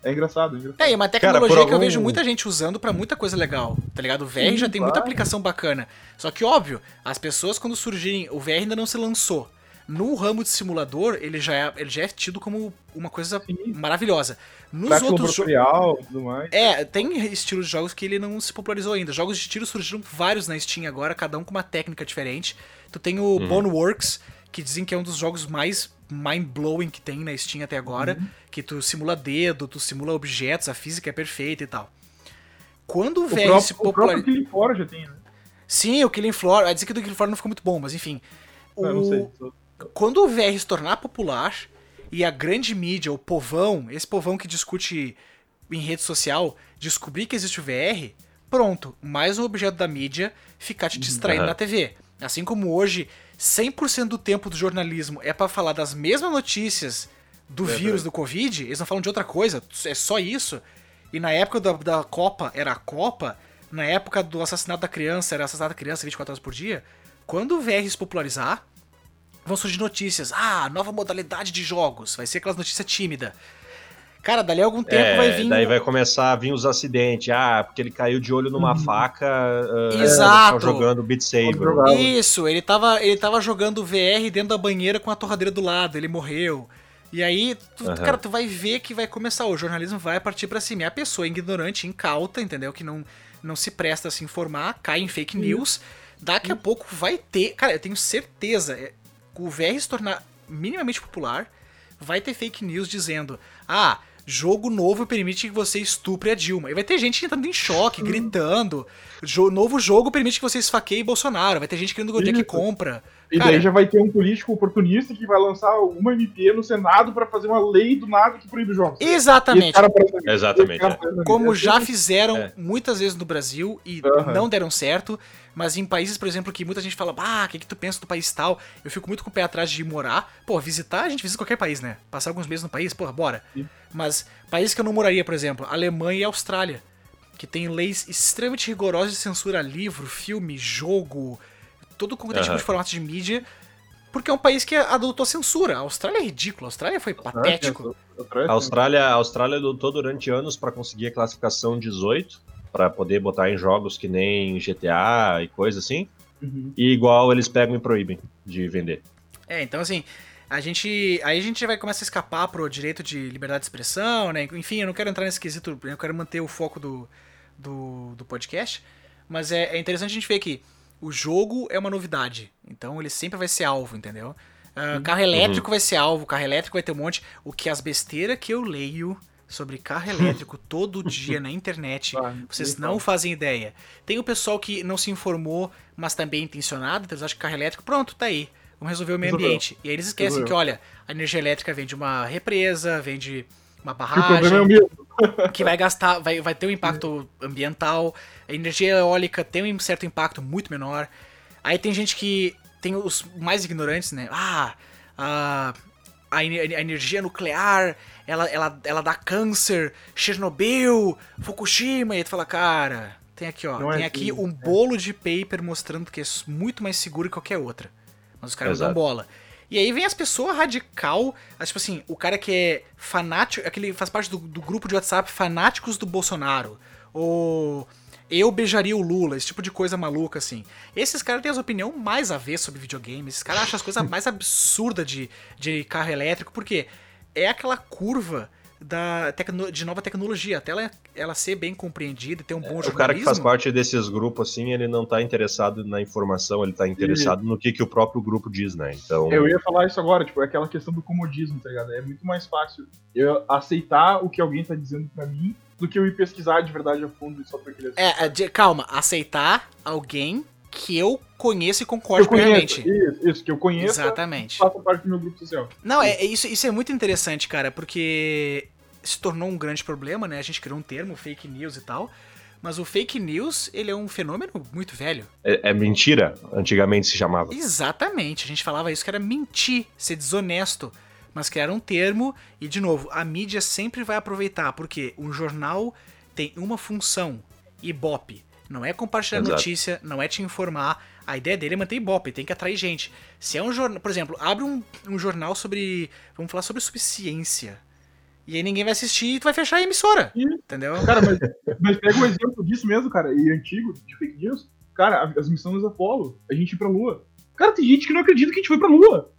É engraçado, é engraçado. É, e uma Cara, tecnologia por que eu algum- vejo muita gente usando pra muita coisa legal, tá ligado? O VR Sim, já tem muita claro. aplicação bacana. Só que, óbvio, as pessoas quando surgirem. O VR ainda não se lançou. No ramo de simulador, ele já é, ele já é tido como uma coisa Sim. maravilhosa. Nos Prática outros jogos. e tudo mais. É, tem estilos de jogos que ele não se popularizou ainda. Jogos de tiro surgiram vários na Steam agora, cada um com uma técnica diferente. Tu tem o Boneworks, que dizem que é um dos jogos mais mind-blowing que tem na Steam até agora, que tu simula dedo, tu simula objetos, a física é perfeita e tal. Quando o O VR se próprio, o próprio popularizou... Killing Floor já tem, né? Sim, o Killing Floor, vai dizer que o do Killing Floor não ficou muito bom, mas enfim. Ah, Eu não O- sei. Quando o VR se tornar popular, e a grande mídia, o povão, esse povão que discute em rede social, descobrir que existe o VR, pronto, mais um objeto da mídia ficar te distraindo Uhum. na TV. Assim como hoje, 100% do tempo do jornalismo é pra falar das mesmas notícias do É vírus do Covid, eles não falam de outra coisa, é só isso. E na época da, da Copa era a Copa, na época do assassinato da criança era assassinato da criança 24 horas por dia. Quando o VR se popularizar, vão surgir notícias. Ah, nova modalidade de jogos. Vai ser aquelas notícias tímidas. Cara, dali a algum tempo É, vai vir. Daí vai começar a vir os acidentes. Ah, porque ele caiu de olho numa Uhum. faca. ah, Exato. jogando Beat Saber. Isso, ele tava, ele tava jogando VR dentro da banheira com a torradeira do lado, ele morreu. E aí, tu, Aham. cara, tu vai ver que vai começar, o jornalismo vai partir pra cima. E a pessoa ignorante, incauta, entendeu? Que não, não se presta a se informar, cai em fake news. Daqui a pouco vai ter. Cara, eu tenho certeza. O VR se tornar minimamente popular, vai ter fake news dizendo: Ah, jogo novo permite que você estupre a Dilma. E vai ter gente entrando em choque, gritando. Jo- novo jogo permite que você esfaqueie Bolsonaro. Vai ter gente querendo onde é que compra. E Cara, daí já vai ter um político oportunista que vai lançar uma MP no Senado pra fazer uma lei do nada que proíbe jogos. Exatamente. cara Exatamente, cara é. Como já fizeram É. muitas vezes no Brasil e não deram certo, mas em países, por exemplo, que muita gente fala, ah, o que, que tu pensa do país tal? Eu fico muito com o pé atrás de ir morar. Pô, visitar, a gente visita qualquer país, né? Passar alguns meses no país, porra, bora. Sim. Mas países que eu não moraria, por exemplo, Alemanha e Austrália, que tem leis extremamente rigorosas de censura a livro, filme, jogo, todo tipo Aham. de formato de mídia, porque é um país que adotou censura. A Austrália é ridículo, a Austrália foi patético. A Austrália, a Austrália lutou durante anos para conseguir a classificação 18, para poder botar em jogos que nem GTA e coisa assim. Uhum. E igual eles pegam e proíbem de vender. É, então assim, a gente. Aí a gente vai começar a escapar pro direito de liberdade de expressão, né? Enfim, eu não quero entrar nesse quesito, eu quero manter o foco do, do, do podcast. Mas é, é interessante a gente ver que o jogo é uma novidade. Então ele sempre vai ser alvo, entendeu? Ah, carro elétrico vai ser alvo, carro elétrico vai ter um monte. O que as besteiras que eu leio sobre carro elétrico todo dia na internet, Ah, vocês nem não fazem ideia. Tem o pessoal que não se informou, mas também intencionado, então eles acham que carro elétrico, pronto, tá aí. Vamos resolver o meio Resolveu. ambiente. E aí eles esquecem Resolveu. que, olha, a energia elétrica vem de uma represa, vem de uma Que o problema é o barragem, mesmo. Que vai gastar, vai, vai ter um impacto ambiental. A energia eólica tem um certo impacto muito menor. Aí tem gente que tem os mais ignorantes, né? Ah, a, a, ener- a energia nuclear, ela, ela, ela dá câncer, Chernobyl, Fukushima. E aí tu fala, cara, tem aqui, ó, Não é tem aqui assim, um bolo de paper mostrando que é muito mais seguro que qualquer outra. Mas os caras não dão bola. E aí vem as pessoas radical, tipo assim, o cara que é fanático, aquele faz parte do, do grupo de WhatsApp fanáticos do Bolsonaro. Ou eu beijaria o Lula, esse tipo de coisa maluca, assim. Esses caras têm as opinião mais a ver sobre videogame. Esses caras acham as coisas mais absurdas de, de carro elétrico, porque é aquela curva da tecno- de nova tecnologia, até ela, ela ser bem compreendida, ter um bom O jornalismo. cara que faz parte desses grupos, assim, ele não tá interessado na informação, ele tá interessado no que, que o próprio grupo diz, né? Então, Eu ia falar isso agora, tipo, é aquela questão do comodismo, tá ligado? É muito mais fácil eu aceitar o que alguém tá dizendo pra mim do que eu ir pesquisar de verdade a fundo só pra aquele É, é, de- calma, aceitar alguém que eu conheço e concordo eu conheço, plenamente. isso, isso, que eu conheço, Exatamente. faça parte do meu grupo social. Não, é, é isso, isso é muito interessante, cara, porque se tornou um grande problema, né? A gente criou um termo, fake news e tal. Mas o fake news, ele é um fenômeno muito velho. é, é mentira, antigamente se chamava. Exatamente, a gente falava isso que era mentir, ser desonesto. Mas criaram um termo, e de novo, a mídia sempre vai aproveitar, porque um jornal tem uma função, ibope. Não é compartilhar Exato. notícia, não é te informar. A ideia dele é manter ibope, tem que atrair gente. Se é um jornal, por exemplo, abre um, um jornal sobre. Vamos falar sobre, sobre ciência. E aí ninguém vai assistir e tu vai fechar a emissora. E, Entendeu? cara, mas, mas pega um exemplo disso mesmo, cara, e antigo, de fake news. Cara, as missões Apollo, a gente ir pra Lua. Cara, tem gente que não acredita que a gente foi pra Lua.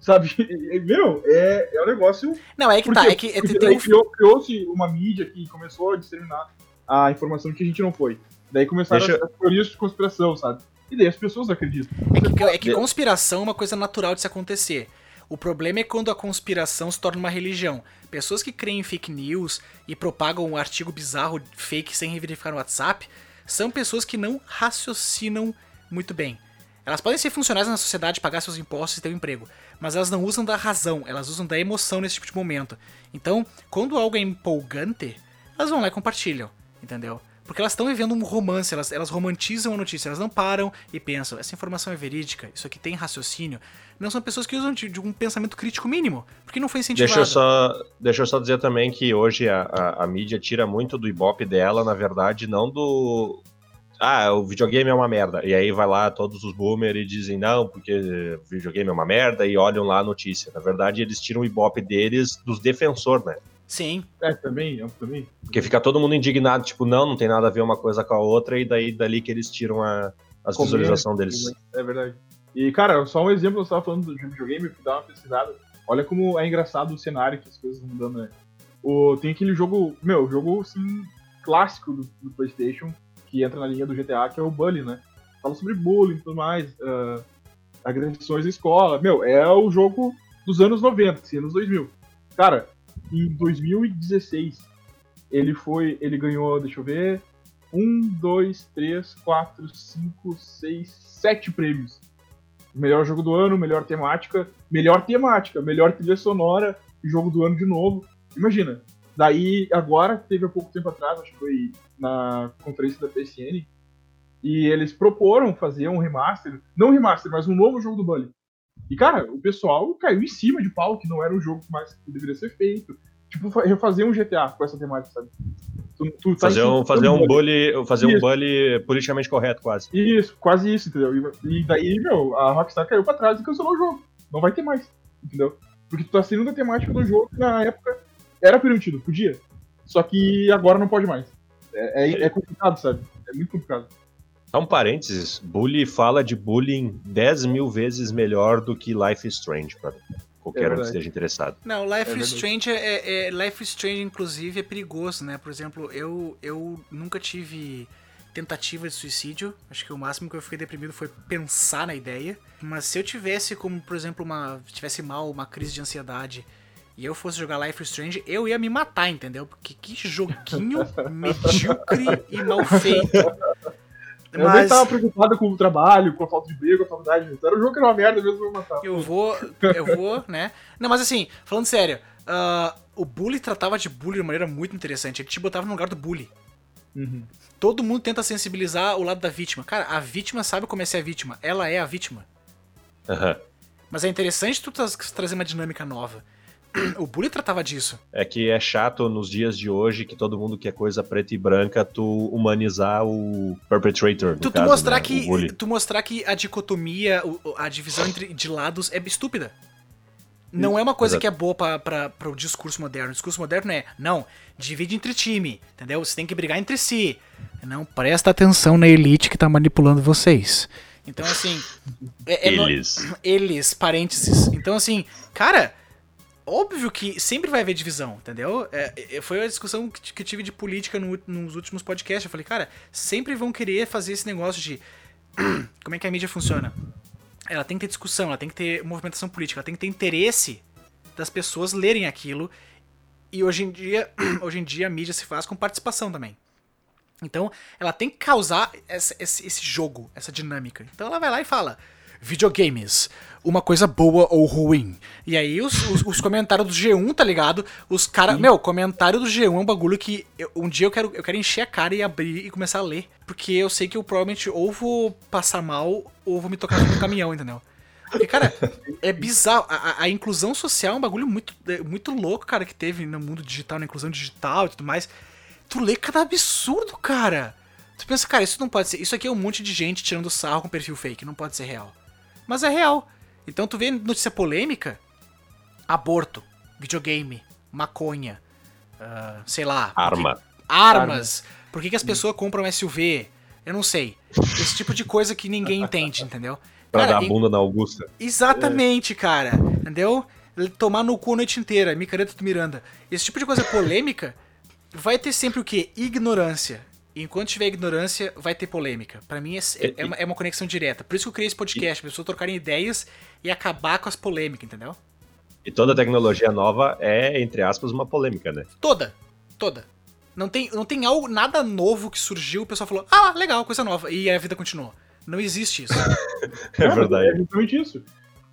Sabe? E, meu, é, é um negócio Não, é que tá. quê? É que é, Porque tem um, criou- criou-se uma mídia que começou a disseminar a informação de que a gente não foi. Daí começaram Deixa- as, as teorias de conspiração, sabe? E daí as pessoas acreditam. É que, é que conspiração é uma coisa natural de se acontecer. O problema é quando a conspiração se torna uma religião. Pessoas que creem em fake news e propagam um artigo bizarro fake sem verificar no WhatsApp são pessoas que não raciocinam muito bem. Elas podem ser funcionais na sociedade, pagar seus impostos e ter um emprego, mas elas não usam da razão, elas usam da emoção nesse tipo de momento. Então, quando algo é empolgante, elas vão lá e compartilham, entendeu? Porque elas estão vivendo um romance, elas, elas romantizam a notícia, elas não param e pensam, essa informação é verídica, isso aqui tem raciocínio. Não são pessoas que usam de, de um pensamento crítico mínimo, porque não foi incentivado. Deixa eu só, deixa eu só dizer também que hoje a, a, a mídia tira muito do ibope dela, na verdade, não do, ah, o videogame é uma merda. E aí vai lá todos os boomers e dizem, não, porque o videogame é uma merda, e olham lá a notícia. Na verdade, eles tiram o ibope deles dos defensores, né? Sim. É, também, eu também. Porque fica todo mundo indignado, tipo, não, não tem nada a ver uma coisa com a outra, e daí dali que eles tiram a, as visualizações deles. É verdade. E, cara, só um exemplo, eu estava falando de videogame, fui dar uma pesquisada. Olha como é engraçado o cenário que as coisas vão mudando, né? O, tem aquele jogo, meu, jogo, assim, clássico do, do PlayStation, que entra na linha do GTA, que é o Bully, né? Fala sobre bullying e tudo mais, uh, agressões na escola. Meu, é o jogo dos anos 90, assim, anos 2000. Cara, em 2016, ele foi. Ele ganhou, deixa eu ver. Um, dois, três, quatro, cinco, seis, sete prêmios. Melhor jogo do ano, melhor temática, melhor temática, melhor trilha sonora, jogo do ano de novo. Imagina. Daí, agora, teve há pouco tempo atrás, acho que foi na conferência da PSN, e eles proporam fazer um remaster, não um remaster, mas um novo jogo do Bully. E, cara, o pessoal caiu em cima de pau, que não era o jogo mais que deveria ser feito. Tipo, refazer um GTA com essa temática, sabe? Tu, tu tá fazer um, fazer um bully, fazer isso. um bully politicamente correto, quase. Isso, quase isso, entendeu? E daí, meu, a Rockstar caiu pra trás e cancelou o jogo. Não vai ter mais, entendeu? Porque tu tá sendo a temática do jogo que na época era permitido, podia. Só que agora não pode mais. É, é, é complicado, sabe? É muito complicado. Só um parênteses, Bully fala de bullying 10 mil vezes melhor do que Life is Strange, pra qualquer é um que esteja interessado. Não, Life é is Strange é, é, Life is Strange, inclusive, é perigoso, né? Por exemplo, eu, eu nunca tive tentativa de suicídio. Acho que o máximo que eu fiquei deprimido foi pensar na ideia. Mas se eu tivesse, como, por exemplo, uma. tivesse mal, uma crise de ansiedade e eu fosse jogar Life is Strange, eu ia me matar, entendeu? Porque que joguinho medíocre e mal feito. Eu Mas... nem tava preocupado com o trabalho, com a falta de briga, com a faculdade. Então era um jogo que era uma merda mesmo pra me matar. Eu vou, eu vou, né? Não, mas assim, falando sério, uh, o bully tratava de bully de uma maneira muito interessante. Ele te botava no lugar do bully. Uhum. Todo mundo tenta sensibilizar o lado da vítima. Cara, a vítima sabe como é ser a vítima. Ela é a vítima. Uhum. Mas é interessante tu tra trazer uma dinâmica nova. O bully tratava disso. É que é chato nos dias de hoje que todo mundo quer coisa preta e branca, tu humanizar o perpetrator. Tu, caso, tu mostrar né? que tu mostrar que a dicotomia, a divisão entre, de lados é estúpida. Não é uma coisa Exato. que é boa para o discurso moderno. O discurso moderno é, não, divide entre time, entendeu? Você tem que brigar entre si. Não, presta atenção na elite que tá manipulando vocês. Então, assim. É, é eles. No... Eles, parênteses. Então, assim, cara, óbvio que sempre vai haver divisão, entendeu? É, é foi a discussão que, tive de política no, nos últimos podcasts. Eu falei, cara, sempre vão querer fazer esse negócio de como é que a mídia funciona. Ela tem que ter discussão, ela tem que ter movimentação política, ela tem que ter interesse das pessoas lerem aquilo. E hoje em dia, hoje em dia a mídia se faz com participação também. Então, ela tem que causar esse, esse, esse jogo, essa dinâmica. Então ela vai lá e fala: videogames, uma coisa boa ou ruim. E aí os, os, os comentários do G1, tá ligado? Os caras. Meu, comentário do G1 é um bagulho que eu, um dia eu quero, eu quero encher a cara e abrir e começar a ler. Porque eu sei que eu provavelmente ou vou passar mal ou vou me tocar no caminhão, entendeu? Porque, cara, é bizarro. A, a, inclusão social é um bagulho muito, é, muito louco, cara, que teve no mundo digital, na inclusão digital e tudo mais. Tu lê cada absurdo, cara. Tu pensa, cara, isso não pode ser. Isso aqui é um monte de gente tirando sarro com perfil fake, não pode ser real mas é real. Então tu vê notícia polêmica, aborto, videogame, maconha, uh, sei lá. Arma. Porque, armas. Arma. Por que, que as pessoas compram SUV? Eu não sei. Esse tipo de coisa que ninguém entende, entendeu? Pra cara, dar a bunda na Augusta. Exatamente, é. cara. Entendeu? Tomar no cu a noite inteira, micareta do Miranda. Esse tipo de coisa polêmica vai ter sempre o quê? Ignorância. Enquanto tiver ignorância, vai ter polêmica. Para mim, é, é, é, uma, é, uma, conexão direta. Por isso que eu criei esse podcast, pessoas trocarem ideias e acabar com as polêmicas, entendeu? E toda tecnologia nova é, entre aspas, uma polêmica, né? Toda. Toda. Não tem, não tem algo, nada novo que surgiu, o pessoal falou, ah, legal, coisa nova. E a vida continuou. Não existe isso. É verdade. É justamente isso.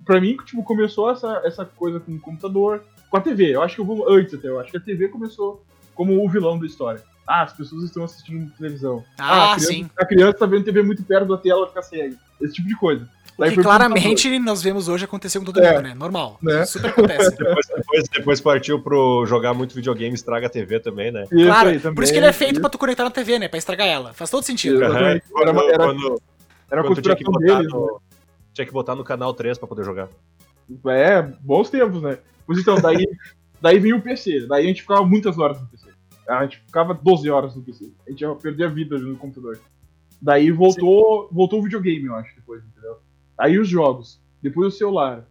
Pra mim, tipo, começou essa, essa coisa com o computador, com a TV. Eu acho que eu vou antes até. Eu acho que a TV começou como o vilão da história. Ah, as pessoas estão assistindo televisão. Ah, a criança, sim. A criança tá vendo TV muito perto da tela, fica cega. Esse tipo de coisa. Daí Que claramente nós vemos hoje acontecer com todo É. mundo, né? Normal. Né? Super acontece. Depois, depois, depois partiu pro jogar muito videogame, estraga a TV também, né? Isso claro, aí também, por isso que ele é feito isso. pra tu conectar na TV, né? Pra estragar ela. Faz todo sentido. Aham, Era uma- Quando, era- quando, Era quando tu tinha que botar deles. né? no, tinha que botar no canal 3 pra poder jogar. É, bons tempos, né? Pois então, daí, daí vinha o PC. Daí a gente ficava muitas horas no PC. A gente ficava 12 horas no PC. A gente ia perder a vida no computador. Daí voltou, voltou o videogame, eu acho, depois, entendeu? Aí os jogos. Depois o celular.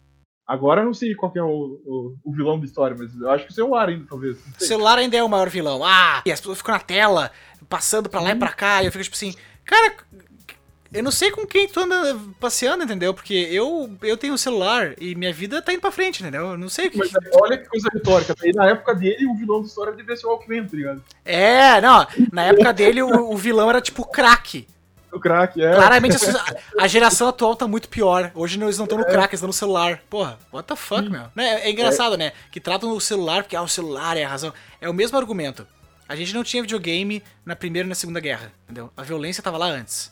Agora eu não sei qual que é o, o, o vilão da história, mas eu acho que o celular ainda, talvez. O celular ainda é o maior vilão. Ah, e as pessoas ficam na tela, passando pra lá e pra cá, e eu fico tipo assim, cara, eu não sei com quem tu anda passeando, entendeu? Porque eu, eu tenho um celular e minha vida tá indo pra frente, entendeu? Eu não sei o que. Mas olha que coisa retórica. Daí na época dele, o vilão da história devia ser o Walkman, tá ligado? É, não, na época dele o, o vilão era tipo crack. O crack, é. Claramente a geração atual tá muito pior. Hoje eles não estão no crack, eles estão no celular. Porra, what the fuck, meu? Né, É engraçado, né? Que tratam o celular porque ah, o celular é a razão. É o mesmo argumento. A gente não tinha videogame na Primeira e na Segunda Guerra, entendeu? A violência tava lá antes.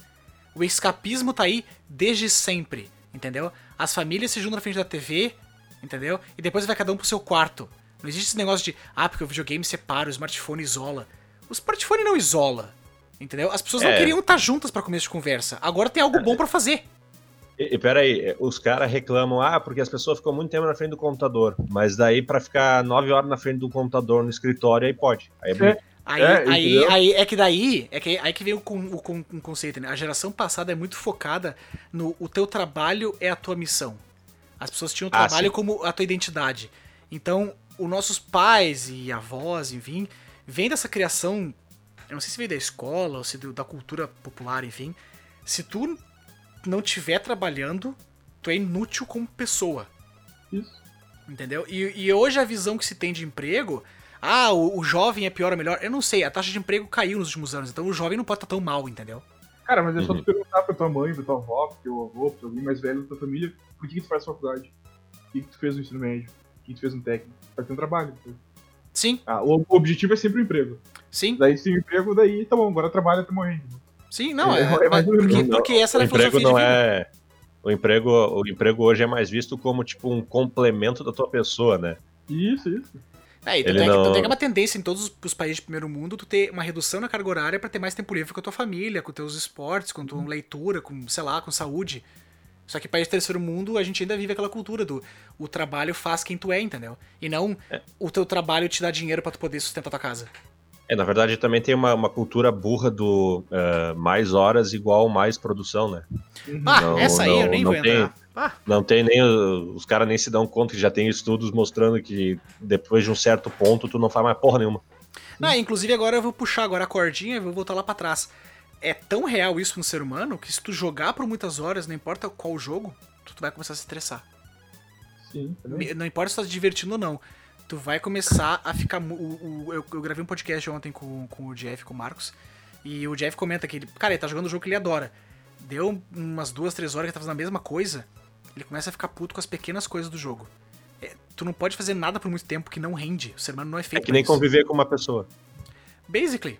O escapismo tá aí desde sempre, entendeu? As famílias se juntam na frente da TV, entendeu? E depois vai cada um pro seu quarto. Não existe esse negócio de, ah, porque o videogame separa, o smartphone isola. O smartphone não isola, entendeu? As pessoas não É. queriam estar juntas pra começo de conversa. Agora tem algo bom pra fazer. E, e peraí, os caras reclamam, ah, porque as pessoas ficam muito tempo na frente do computador. Mas daí pra ficar 9 horas na frente do computador no escritório, aí pode. Aí é bonito. Aí, É, aí, aí é que daí, é que aí que vem o, o, o conceito, né? A geração passada é muito focada no o teu trabalho é a tua missão. As pessoas tinham o Ah, trabalho sim. como a tua identidade. Então, os nossos pais e avós, enfim, vem dessa criação, eu não sei se veio da escola ou se da cultura popular, enfim. Se tu não tiver trabalhando, tu é inútil como pessoa. Isso. Entendeu? E, e hoje a visão que se tem de emprego. Ah, o, o jovem é pior ou melhor? Eu não sei, a taxa de emprego caiu nos últimos anos, então o jovem não pode estar tão mal, entendeu? Cara, mas é só Uhum. tu perguntar pra tua mãe, pra tua avó, pro teu avô, pra alguém mais velho da tua família, por que, que tu faz faculdade? Por que, que tu fez no ensino médio? Por que, que tu fez um técnico? Pra ter um trabalho. entendeu? Sim, Ah, o, o objetivo é sempre o emprego. sim, Daí se o emprego, daí tá bom, agora trabalha até morrer. sim, não, É, é, é mais porque, isso. porque essa o é a filosofia não de vida. é. O emprego, o emprego hoje é mais visto como tipo um complemento da tua pessoa, né? Isso, isso. É, e tanto é, não- tanto é que é uma tendência em todos os- países de primeiro mundo tu ter uma redução na carga horária pra ter mais tempo livre com a tua família, com teus esportes, com Uhum. tua leitura, com, sei lá, com saúde. Só que país de terceiro mundo, a gente ainda vive aquela cultura do o trabalho faz quem tu é, entendeu? E não o teu trabalho te dá dinheiro pra tu poder sustentar tua casa. É, na verdade também tem uma, uma cultura burra do eh, mais horas igual mais produção, né? Ah, Não, essa aí não- eu nem não vou tem. entrar. Ah, Não tem nem. Os caras nem se dão conta que já tem estudos mostrando que depois de um certo ponto tu não faz mais porra nenhuma. Não, inclusive agora eu vou puxar agora a cordinha e vou voltar lá pra trás. É tão real isso no ser humano que se tu jogar por muitas horas, não importa qual jogo, tu vai começar a se estressar. Sim, também. Me- Não importa se tá se divertindo ou não. Tu vai começar a ficar. O, o- eu, eu gravei um podcast ontem com, com o Jeff, com o Marcos. E o Jeff comenta que ele. Cara, ele tá jogando o jogo que ele adora. Deu umas duas, três horas que ele tá fazendo a mesma coisa. Ele começa a ficar puto com as pequenas coisas do jogo. É, tu não pode fazer nada por muito tempo que não rende. O ser humano não é É feito que nem isso. conviver com uma pessoa. Basically.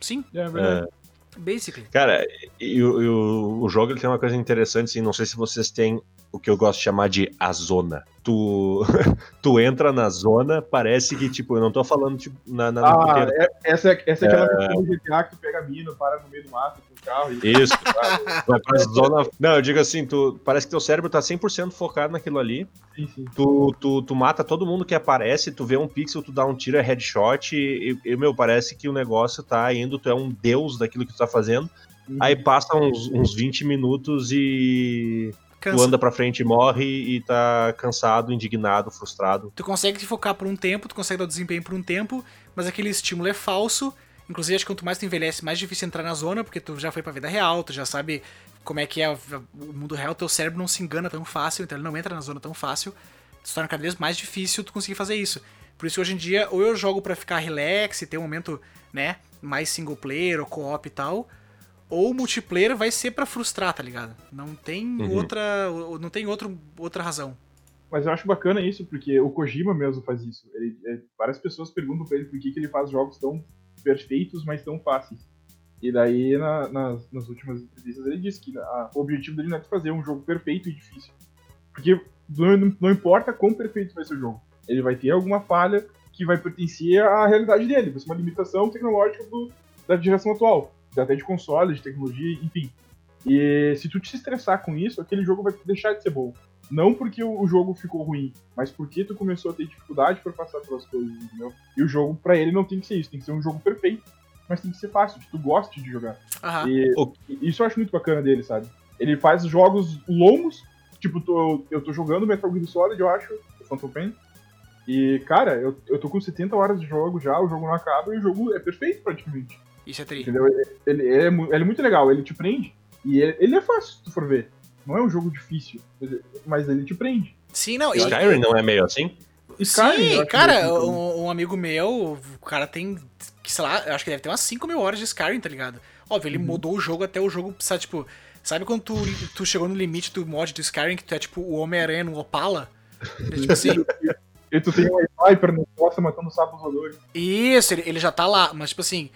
Sim, É verdade. basically. Cara, e, o- e o, o jogo ele tem uma coisa interessante, assim, não sei se vocês têm o que eu gosto de chamar de a zona. Tu, tu entra na zona, parece que, tipo, eu não tô falando tipo, na, na, Ah, é- essa é, essa é aquela versão do GTA que tu pega a mina, para no meio do mato com o carro e. Isso, vai pra zona. Não, eu digo assim, tu, parece que teu cérebro tá 100% focado naquilo ali. Sim, sim. Tu, tu, tu mata todo mundo que aparece, tu vê um pixel, tu dá um tiro, é headshot, e, e, meu, parece que o negócio tá indo, tu é um deus daquilo que tu tá fazendo. Uhum. Aí passa uns, uns 20 minutos e tu Cansa. anda pra frente e morre e tá cansado, indignado, frustrado. Tu consegue te focar por um tempo, tu consegue dar o desempenho por um tempo, mas aquele estímulo é falso. Inclusive, acho que quanto mais tu envelhece, mais difícil entrar na zona, porque tu já foi pra vida real, tu já sabe como é que é o mundo real, teu cérebro não se engana tão fácil, então ele não entra na zona tão fácil. Se torna cada vez mais difícil tu conseguir fazer isso. Por isso, hoje em dia, ou eu jogo pra ficar relax e ter um momento, né, mais single player ou co-op e tal, ou o multiplayer vai ser para frustrar, tá ligado? Não tem Uhum. outra. Não tem outro, outra razão. Mas eu acho bacana isso, porque o Kojima mesmo faz isso. Ele- é, várias pessoas perguntam pra ele por que, que ele faz jogos tão perfeitos, mas tão fáceis. E daí, na- nas, nas últimas entrevistas, ele disse que a- o objetivo dele não é fazer um jogo perfeito e difícil. Porque não, não importa quão perfeito vai ser o jogo, ele vai ter alguma falha que vai pertencer à realidade dele, vai ser uma limitação tecnológica do- da geração atual, até de console, de tecnologia, enfim. E se tu te estressar com isso, aquele jogo vai deixar de ser bom. Não porque o jogo ficou ruim, mas porque tu começou a ter dificuldade pra passar pelas coisas, entendeu? E o jogo, pra ele, não tem que ser isso, tem que ser um jogo perfeito, mas tem que ser fácil, que tu goste de jogar. Aham. E e isso eu acho muito bacana dele, sabe? Ele faz jogos longos, tipo, tô- eu tô jogando Metal Gear Solid, eu acho, o Phantom Pain, e, cara, eu, eu tô com 70 horas de jogo já, o jogo não acaba e o jogo é perfeito praticamente. Isso é tri. Entendeu? Ele, ele é, ele é muito legal, ele te prende. E ele, ele é fácil, se tu for ver. Não é um jogo difícil, mas ele te prende. Sim, não. e- Skyrim não é meio assim? Skyrim, Sim, cara, assim, um, um amigo meu, o cara tem, sei lá, eu acho que deve ter umas 5 mil horas de Skyrim, tá ligado? Óbvio, ele Uhum. mudou o jogo até o jogo, sabe, tipo, sabe quando tu, tu chegou no limite do mod do Skyrim, que tu é tipo o Homem-Aranha no Opala? É tipo assim, E tu tem um sniper no costa matando sapos voadores. Isso, ele, ele já tá lá, mas tipo assim,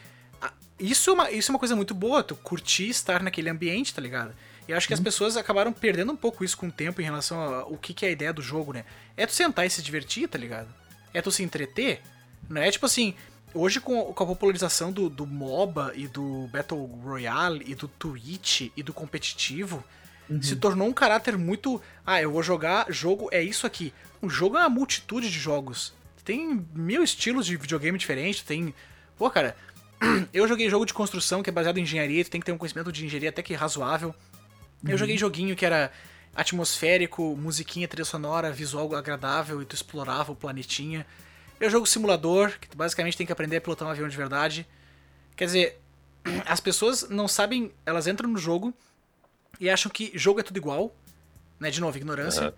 isso é, uma, isso é uma coisa muito boa, tu curtir estar naquele ambiente, tá ligado? E eu acho que as pessoas acabaram perdendo um pouco isso com o tempo em relação ao que, que é a ideia do jogo, né? É tu sentar e se divertir, tá ligado? É tu se entreter. Não é tipo assim, hoje com, com a popularização do, do MOBA e do Battle Royale e do Twitch e do competitivo, se tornou um caráter muito. Ah, eu vou jogar jogo, é isso aqui. Um jogo é uma multitude de jogos. Tem mil estilos de videogame diferentes, tem. Pô, cara, eu joguei jogo de construção que é baseado em engenharia, tu tem que ter um conhecimento de engenharia até que razoável. Eu joguei joguinho que era atmosférico, musiquinha, trilha sonora, visual agradável e tu explorava o planetinha. Eu jogo simulador, que tu basicamente tem que aprender a pilotar um avião de verdade. Quer dizer, as pessoas não sabem, elas entram no jogo e acham que jogo é tudo igual, né? De novo, ignorância. Aham.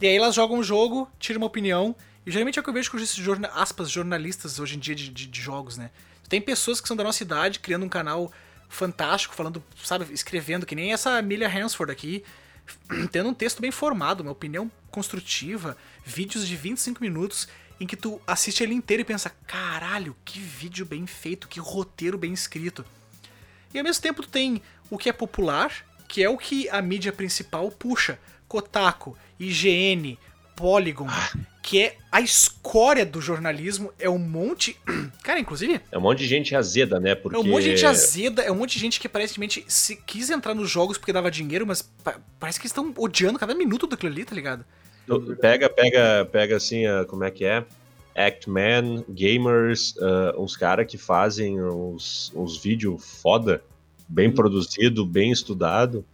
E aí elas jogam o jogo, tiram uma opinião, e geralmente é o que eu vejo com esses jorna aspas, jornalistas hoje em dia de, de- de jogos, né? Tem pessoas que são da nossa idade criando um canal fantástico, falando, sabe, escrevendo, que nem essa Amelia Hansford aqui, tendo um texto bem formado, uma opinião construtiva, vídeos de 25 minutos em que tu assiste ele inteiro e pensa, caralho, que vídeo bem feito, que roteiro bem escrito. E ao mesmo tempo tu tem o que é popular, que é o que a mídia principal puxa. Kotaku, IGN, Polygon, que é a escória do jornalismo, é um monte... Cara, inclusive, É um monte de gente azeda, né? Porque... é um monte de gente azeda, é um monte de gente que aparentemente se quis entrar nos jogos porque dava dinheiro, mas pa- parece que estão odiando cada minuto daquilo ali, tá ligado? Tu- Pega, pega, pega assim, como é que é? Actman, gamers, ah, uns caras que fazem uns, uns vídeos foda, bem produzido, bem estudado.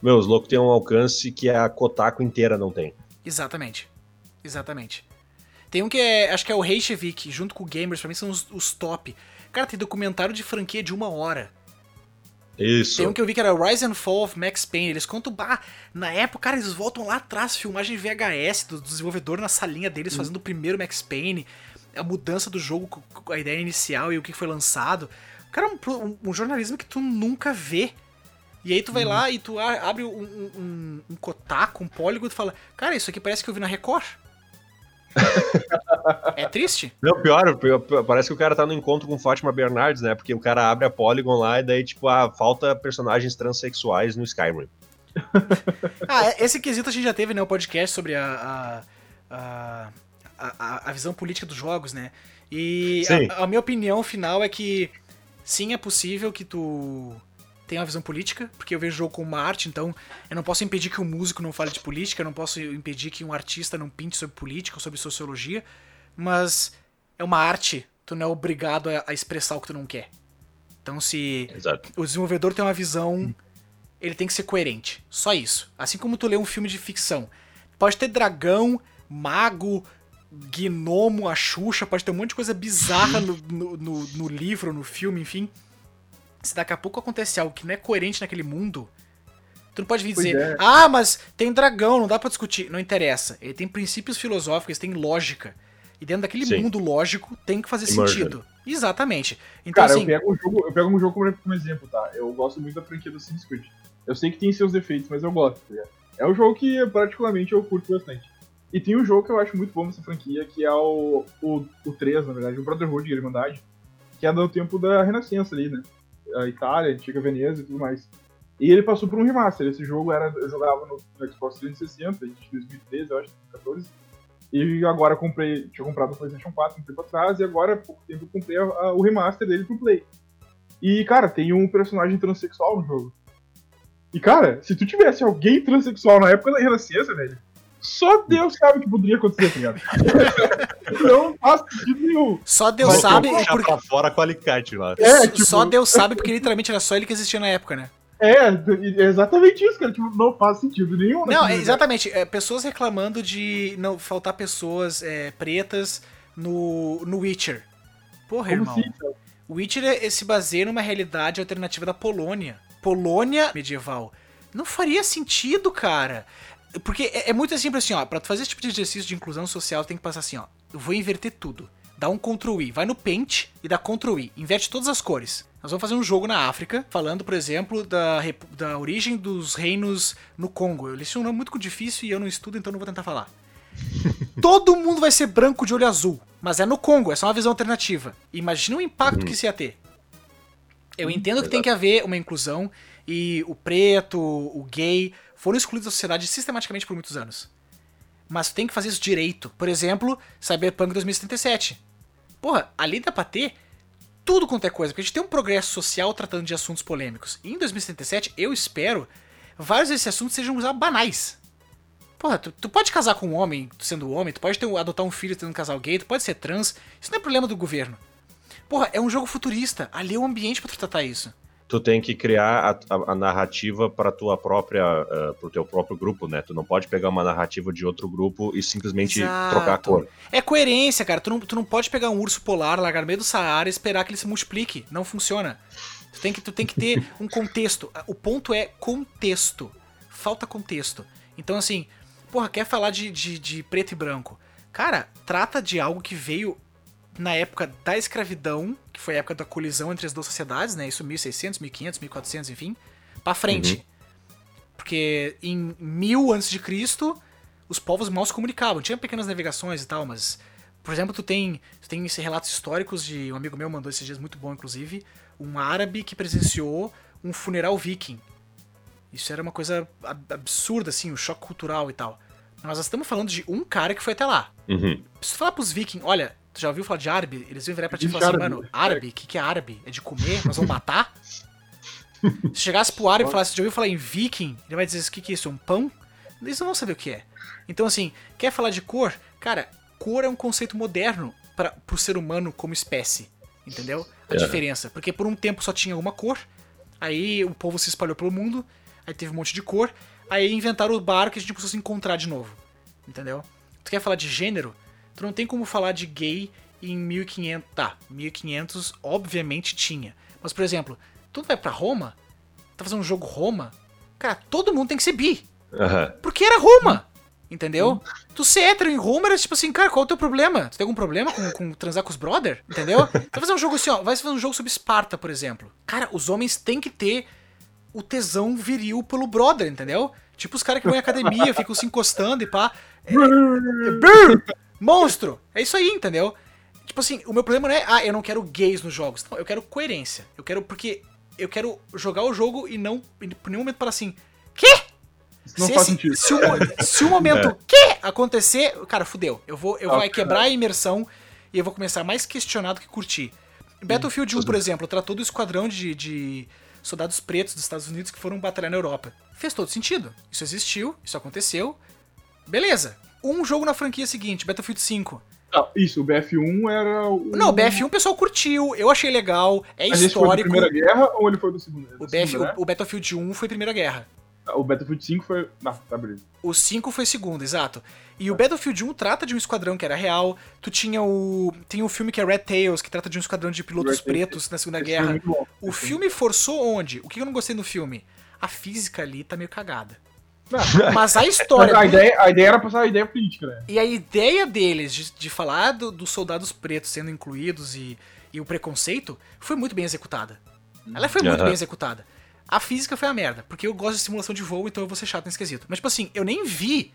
Meu, os loucos têm um alcance que a Kotaku inteira não tem. Exatamente. Exatamente. Tem um que é, acho que é o Reykjavik, junto com o Gamers, pra mim são os, os top. Cara, tem documentário de franquia de uma hora. Isso. Tem um que eu vi que era Rise and Fall of Max Payne. Eles contam, bah, na época, cara, eles voltam lá atrás, filmagem VHS do desenvolvedor na salinha deles fazendo o primeiro Max Payne, a mudança do jogo, a ideia inicial e o que foi lançado. Cara, um, um- um jornalismo que tu nunca vê. E aí tu vai lá e tu abre um, um, um, um Kotaku, um Polygon e tu fala, cara, isso aqui parece que eu vi na Record. É triste? Não, pior, pior, pior, parece que o cara tá no encontro com Fátima Bernardes, né? Porque o cara abre a Polygon lá e daí, tipo, ah, falta personagens transexuais no Skyrim. Ah, esse quesito a gente já teve, né? O podcast sobre a, a, a, a, visão política dos jogos, né? E a, a minha opinião final é que sim, é possível que tu tenha uma visão política, porque eu vejo o jogo como uma arte, então eu não posso impedir que um músico não fale de política, eu não posso impedir que um artista não pinte sobre política ou sobre sociologia, mas é uma arte, tu não é obrigado a, a expressar o que tu não quer. Então se Exato. o desenvolvedor tem uma visão, ele tem que ser coerente. Só isso. Assim como tu lê um filme de ficção. Pode ter dragão, mago, gnomo, a Xuxa, pode ter um monte de coisa bizarra no, no, no- no livro, no filme, enfim. Se daqui a pouco acontece algo que não é coerente naquele mundo, tu não pode vir dizer, é. ah, mas tem dragão, não dá pra discutir. Não interessa. Ele tem princípios filosóficos, tem lógica. E dentro daquele Sim. mundo lógico tem que fazer Immersion. sentido. Exatamente. Então, Cara, assim, eu, pego um jogo, eu pego um jogo como, como exemplo, tá? Eu gosto muito da franquia do Assassin's Creed. Eu sei que tem seus defeitos, mas eu gosto, tá ligado? É um jogo que, particularmente, eu curto bastante. E tem um jogo que eu acho muito bom nessa franquia, que é o, o, o 3, na verdade, o Brotherhood, a Irmandade, que é do tempo da Renascença ali, né? A Itália, a antiga Veneza e tudo mais. E ele passou por um remaster. Esse jogo era, eu jogava no, no Xbox 360, de 2013, eu acho, 2014. E agora comprei, tinha comprado o PlayStation 4 um tempo atrás, e agora, pouco tempo, eu comprei a- a- o remaster dele pro Play. E, cara, tem um personagem transexual no jogo. E, cara, se tu tivesse alguém transexual na época da Renascença, velho, só Deus sabe o que poderia acontecer, tá ligado? Não faz sentido nenhum. só Deus Vai sabe. puxar Porque, pra fora com alicate lá. É, tipo- Só Deus sabe, porque literalmente era só ele que existia na época, né? É, é exatamente isso, cara. Tipo, não faz sentido nenhum. Não, naquele é, exatamente. é, pessoas reclamando de não faltar pessoas é, pretas no, no Witcher. Porra, Como irmão. O Witcher é- se baseia numa realidade alternativa da Polônia. Polônia medieval. Não faria sentido, cara. Porque é, é muito simples assim, ó. Pra tu fazer esse tipo de exercício de inclusão social, tem que passar assim, ó. Eu vou inverter tudo. Dá um Ctrl I. Vai no Paint e dá Ctrl I. Inverte todas as cores. Nós vamos fazer um jogo na África, falando, por exemplo, da, da origem dos reinos no Congo. Eu li esse um nome muito difícil e eu não estudo, então não vou tentar falar. Todo mundo vai ser branco de olho azul. Mas é no Congo, é só uma visão alternativa. Imagina o impacto que isso ia ter. Eu entendo que tem que haver uma inclusão e o preto, o gay foram excluídos da sociedade sistematicamente por muitos anos. Mas tem que fazer isso direito. Por exemplo, Cyberpunk 2077. Porra, ali dá pra ter tudo quanto é coisa, porque a gente tem um progresso social tratando de assuntos polêmicos. E em 2077, eu espero, vários desses assuntos sejam já banais. Porra, tu, tu pode casar com um homem, sendo homem, tu pode ter, um- adotar um filho tendo um casal gay, tu pode ser trans, isso não é problema do governo. Porra, é um jogo futurista, ali é o ambiente pra tu tratar isso. Tu tem que criar a, a- a narrativa para tua própria, uh, pro teu próprio grupo, né? Tu não pode pegar uma narrativa de outro grupo e simplesmente Exato. trocar a cor. É coerência, cara. Tu não, tu não pode pegar um urso polar, largar no meio do Saara e esperar que ele se multiplique. Não funciona. Tu tem que, tu tem que ter um contexto. O ponto é contexto. Falta contexto. Então, assim, porra, quer falar de, de, de preto e branco? Cara, trata de algo que veio na época da escravidão, que foi a época da colisão entre as duas sociedades, né? Isso 1600, 1500, 1400, enfim, pra frente. Porque em 1000 antes de Cristo, os povos mal se comunicavam. Tinha pequenas navegações e tal, mas por exemplo, tu tem, tu tem esses relatos históricos de um amigo meu mandou esses dias muito bom inclusive, um árabe que presenciou um funeral viking. Isso era uma coisa ab- absurda assim, um choque cultural e tal. Mas nós estamos falando de um cara que foi até lá. Uhum. Se tu falar pros vikings, olha, tu já ouviu falar de árabe? Eles vão virar pra ti e falar assim, árabe. mano, árabe? O que, que é árabe? É de comer? Nós vamos matar? Se chegasse pro árabe e falasse, já ouviu falar em viking? Ele vai dizer, o que, que é isso? Um pão? Eles não vão saber o que é. Então, assim, quer falar de cor? Cara, cor é um conceito moderno para pro ser humano como espécie. Entendeu? A É. diferença. Porque por um tempo só tinha uma cor, aí o povo se espalhou pelo mundo, aí teve um monte de cor, aí inventaram o bar que a gente precisou se encontrar de novo. Entendeu? Tu quer falar de gênero? Tu não tem como falar de gay em 1500. Tá, 1500 obviamente tinha. Mas, por exemplo, tu vai pra Roma, tá fazendo um jogo Roma, cara, todo mundo tem que ser bi. Aham. Porque era Roma. Entendeu? Tu ser hétero em Roma era tipo assim, cara, qual é o teu problema? Tu tem algum problema com, com transar com os brother? Entendeu? Vai fazer um jogo assim, ó. Vai fazer um jogo sobre Esparta, por exemplo. Cara, os homens têm que ter o tesão viril pelo brother, entendeu? Tipo os caras que vão em academia, ficam se encostando e pá. É, é, monstro! É isso aí, entendeu? Tipo assim, o meu problema não é, ah, eu não quero gays nos jogos. Não, eu quero coerência. Eu quero, porque eu quero jogar o jogo e não, por nenhum momento falar assim, quê? Isso não se, faz esse- sentido. se o, se o momento que acontecer, cara, fudeu. Eu vou, eu Ah, vai quebrar a imersão e eu vou começar mais questionado que curtir. Battlefield 1, por exemplo, tratou do esquadrão de, de soldados pretos dos Estados Unidos que foram batalhar na Europa. Fez todo sentido. Isso existiu, isso aconteceu. Beleza. Um jogo na franquia seguinte, Battlefield 5. Ah, isso, o BF1 era o. Não, o BF1 o pessoal curtiu, eu achei legal, é Mas esse foi da histórico. Primeira Guerra ou ele foi do segundo? O, BF, segundo, né? o, o Battlefield 1 foi Primeira Guerra. O Battlefield 5 foi. Não, tá beleza. O 5 foi segundo, exato. E o Battlefield 1 trata de um esquadrão que era real. Tu tinha o. Tem o filme que é Red Tails, que trata de um esquadrão de pilotos Red pretos na Segunda Esse foi Guerra. muito bom. O foi filme forçou onde? O que eu não gostei no filme? A física ali tá meio cagada. Não, Mas a história. a, ideia, a ideia era passar a ideia política, né? E a ideia deles de, de falar do- dos soldados pretos sendo incluídos e, e o preconceito foi muito bem executada. Ela foi muito Aham. bem executada. A física foi a merda, porque eu gosto de simulação de voo, então eu vou ser chato nesse quesito. Mas, tipo assim, eu nem vi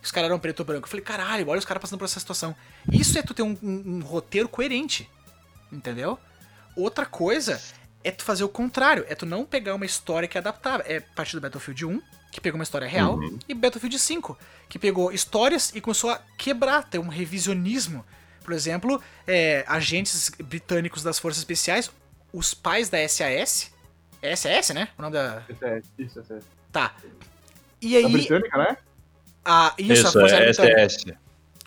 que os caras eram preto ou branco. Eu falei, caralho, olha os caras passando por essa situação. Isso é tu ter um, um- um roteiro coerente. Entendeu? Outra coisa é tu fazer o contrário. É tu não pegar uma história que é adaptável. É partir do Battlefield 1, que pegou uma história real, Uhum. e Battlefield 5, que pegou histórias e começou a quebrar, ter um revisionismo. Por exemplo, é, agentes britânicos das Forças Especiais, os pais da SAS. É SAS, né? O nome da. SS, isso, SS. Tá. E A aí. britânica, né? A, isso, a Isso, Força Aérea é. SS.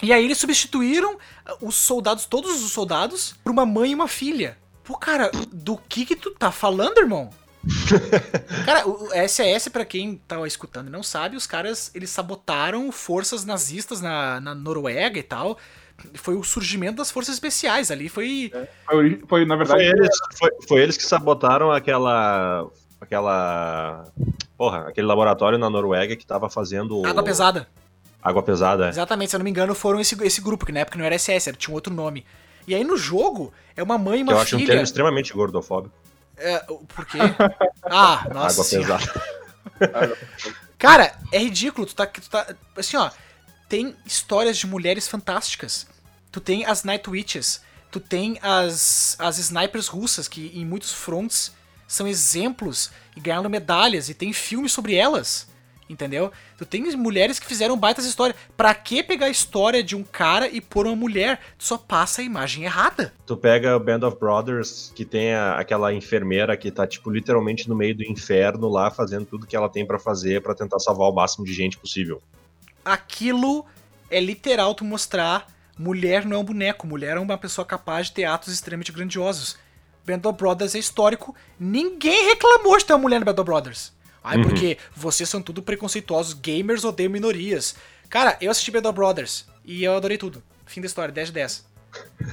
E aí eles substituíram ah, os soldados, todos os soldados, por uma mãe e uma filha. Pô, cara, do que que tu tá falando, irmão? Cara, o SS, pra quem tá escutando e não sabe, os caras, eles sabotaram forças nazistas na, na Noruega e tal. Foi o surgimento das forças especiais ali, foi... Foi, ori- foi, na verdade, Foi eles, foi, foi eles que sabotaram aquela. aquela. Porra, aquele laboratório na Noruega que tava fazendo. o- Água pesada. Água pesada, é. Exatamente, se eu não me engano, foram esse, esse grupo, que na época não era SS, era, tinha um outro nome. E aí no jogo, é uma mãe e Que uma eu acho um filha... termo extremamente gordofóbico. É, por quê? Ah, nossa Água senhora. pesada. Cara, é ridículo. Tu tá, tu tá. Assim, ó. Tem histórias de mulheres fantásticas. Tu tem as Night Witches. Tu tem as, as snipers russas, que em muitos fronts são exemplos e ganharam medalhas. E tem filmes sobre elas. Entendeu? Tu tem mulheres que fizeram baitas histórias. Pra que pegar a história de um cara e pôr uma mulher? Tu só passa a imagem errada. Tu pega o Band of Brothers, que tem a- aquela enfermeira que tá, tipo, literalmente no meio do inferno lá, fazendo tudo que ela tem pra fazer pra tentar salvar o máximo de gente possível. aquilo é literal tu mostrar mulher não é um boneco, mulher é uma pessoa capaz de ter atos extremamente grandiosos. Band of Brothers é histórico, ninguém reclamou de ter uma mulher no Band of Brothers. Ai, Uhum. porque vocês são tudo preconceituosos, gamers odeiam minorias. Cara, eu assisti Band of Brothers e eu adorei tudo. Fim da história, 10 de 10.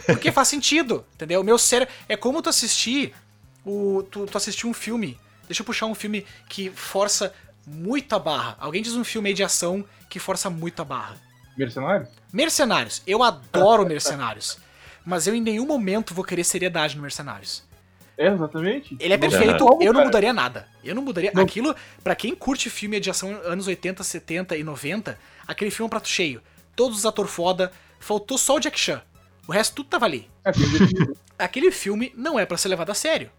Porque faz sentido, entendeu? O meu cérebro. É como tu assistir. O, tu, tu assistir um filme. Deixa eu puxar um filme que força muito a barra. Alguém diz um filme aí de ação que força muito a barra. mercenários? Mercenários. Eu adoro Mercenários. Mas eu em nenhum momento vou querer seriedade no Mercenários. É, exatamente. Ele é perfeito, eu não mudaria nada. Eu não mudaria. Não. Aquilo, pra quem curte filme de ação anos 80, 70 e 90, aquele filme é um prato cheio. Todos os atores foda, faltou só o Jack Chan. O resto tudo tava ali. É. Aquele filme não é pra ser levado a sério.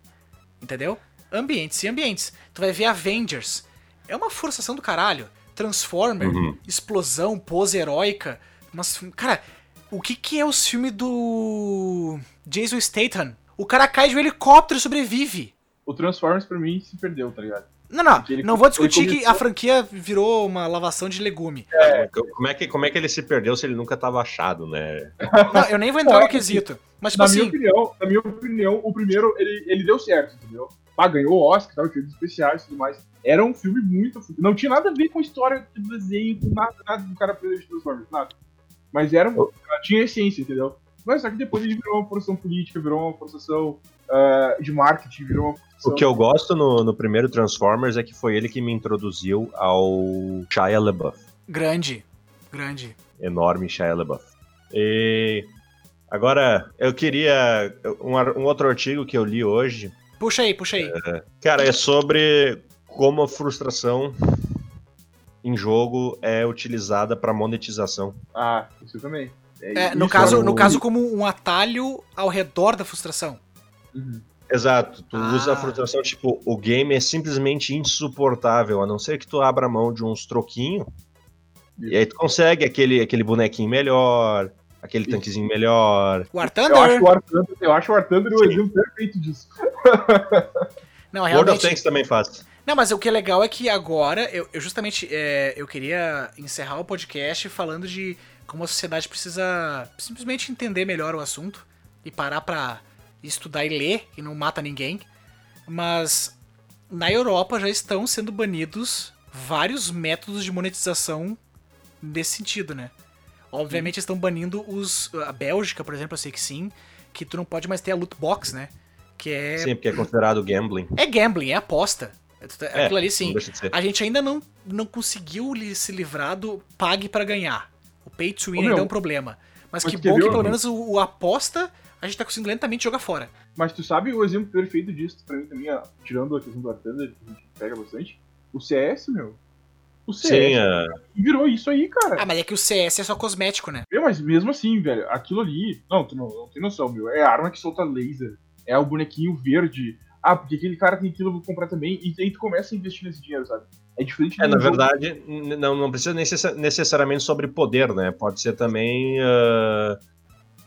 Entendeu? Ambientes e ambientes. Tu vai ver Avengers. É uma forçação do caralho. Transformer, Uhum. explosão, pose heróica. Mas, cara, o que que é os filmes do Jason Statham? O cara cai de um helicóptero e sobrevive. o Transformers pra mim se perdeu, tá ligado? Não, não, ele- não vou discutir que começou- a franquia virou uma lavação de legume. Como, é que, como é que ele se perdeu se ele nunca tava achado, né? Não, eu nem vou entrar no é que- quesito. Mas, tipo Na minha assim, opinião, na minha opinião, o primeiro, ele, ele deu certo, entendeu? Ah, ganhou o Oscar, tal, efeitos especiais e tudo mais. Era um filme muito... Não tinha nada a ver com a história do desenho, com nada, nada do cara preso de Transformers, nada. Mas era um, tinha essência, entendeu? Mas só que depois ele virou uma forçação política, virou uma forçação ah, de marketing, virou uma forçação... O que eu gosto no, no primeiro Transformers é que foi ele que me introduziu ao Shia LaBeouf. grande, grande. Enorme Shia LaBeouf. E agora, eu queria... Um, um outro artigo que eu li hoje, Puxa aí, puxa aí. cara, é sobre como a frustração em jogo é utilizada para monetização. Ah, isso também. É, no, isso caso, era no caso, como um atalho ao redor da frustração. Uhum. Exato, tu Ah. usa a frustração, tipo, o game é simplesmente insuportável, a não ser que tu abra mão de uns troquinhos, e aí tu consegue aquele, aquele bonequinho melhor, aquele Isso. tanquezinho melhor. War Eu acho, Thunder. o War Thunder, eu acho o War Thunder o exemplo perfeito disso. Não, World of realmente. Tanks também faz. Não, mas o que é legal é que agora, eu, eu justamente, é, eu queria encerrar o podcast falando de como a sociedade precisa simplesmente entender melhor o assunto e parar pra estudar e ler, e não mata ninguém. Mas na Europa já estão sendo banidos vários métodos de monetização nesse sentido, né? Obviamente estão banindo os. A Bélgica, por exemplo, eu sei que sim, que tu não pode mais ter a loot box, né? Que é. Sim, porque é considerado gambling. É gambling, é aposta. É, Aquilo ali Não sim. deixa de ser. A gente ainda não, não conseguiu se livrar do pague pra ganhar. O pay to win Ô, ainda meu, é um problema. Mas, mas que bom que pelo menos o, o aposta a gente tá conseguindo lentamente jogar fora. Mas tu sabe o exemplo perfeito disso, pra mim também, ó, tirando a questão do Artanda, que a gente pega bastante, o CS, meu. O CS Sim, é, virou isso aí, cara. Ah, mas é que o CS é só cosmético, né? Meu, mas mesmo assim, velho, aquilo ali. Não, tu não, não tem noção, meu. É a arma que solta laser. É o bonequinho verde. Ah, porque aquele cara tem aquilo pra comprar também. E aí tu começa a investir nesse dinheiro, sabe? É diferente É, de na jogo- verdade, não, não precisa necessa- necessariamente sobre poder, né? Pode ser também. ah,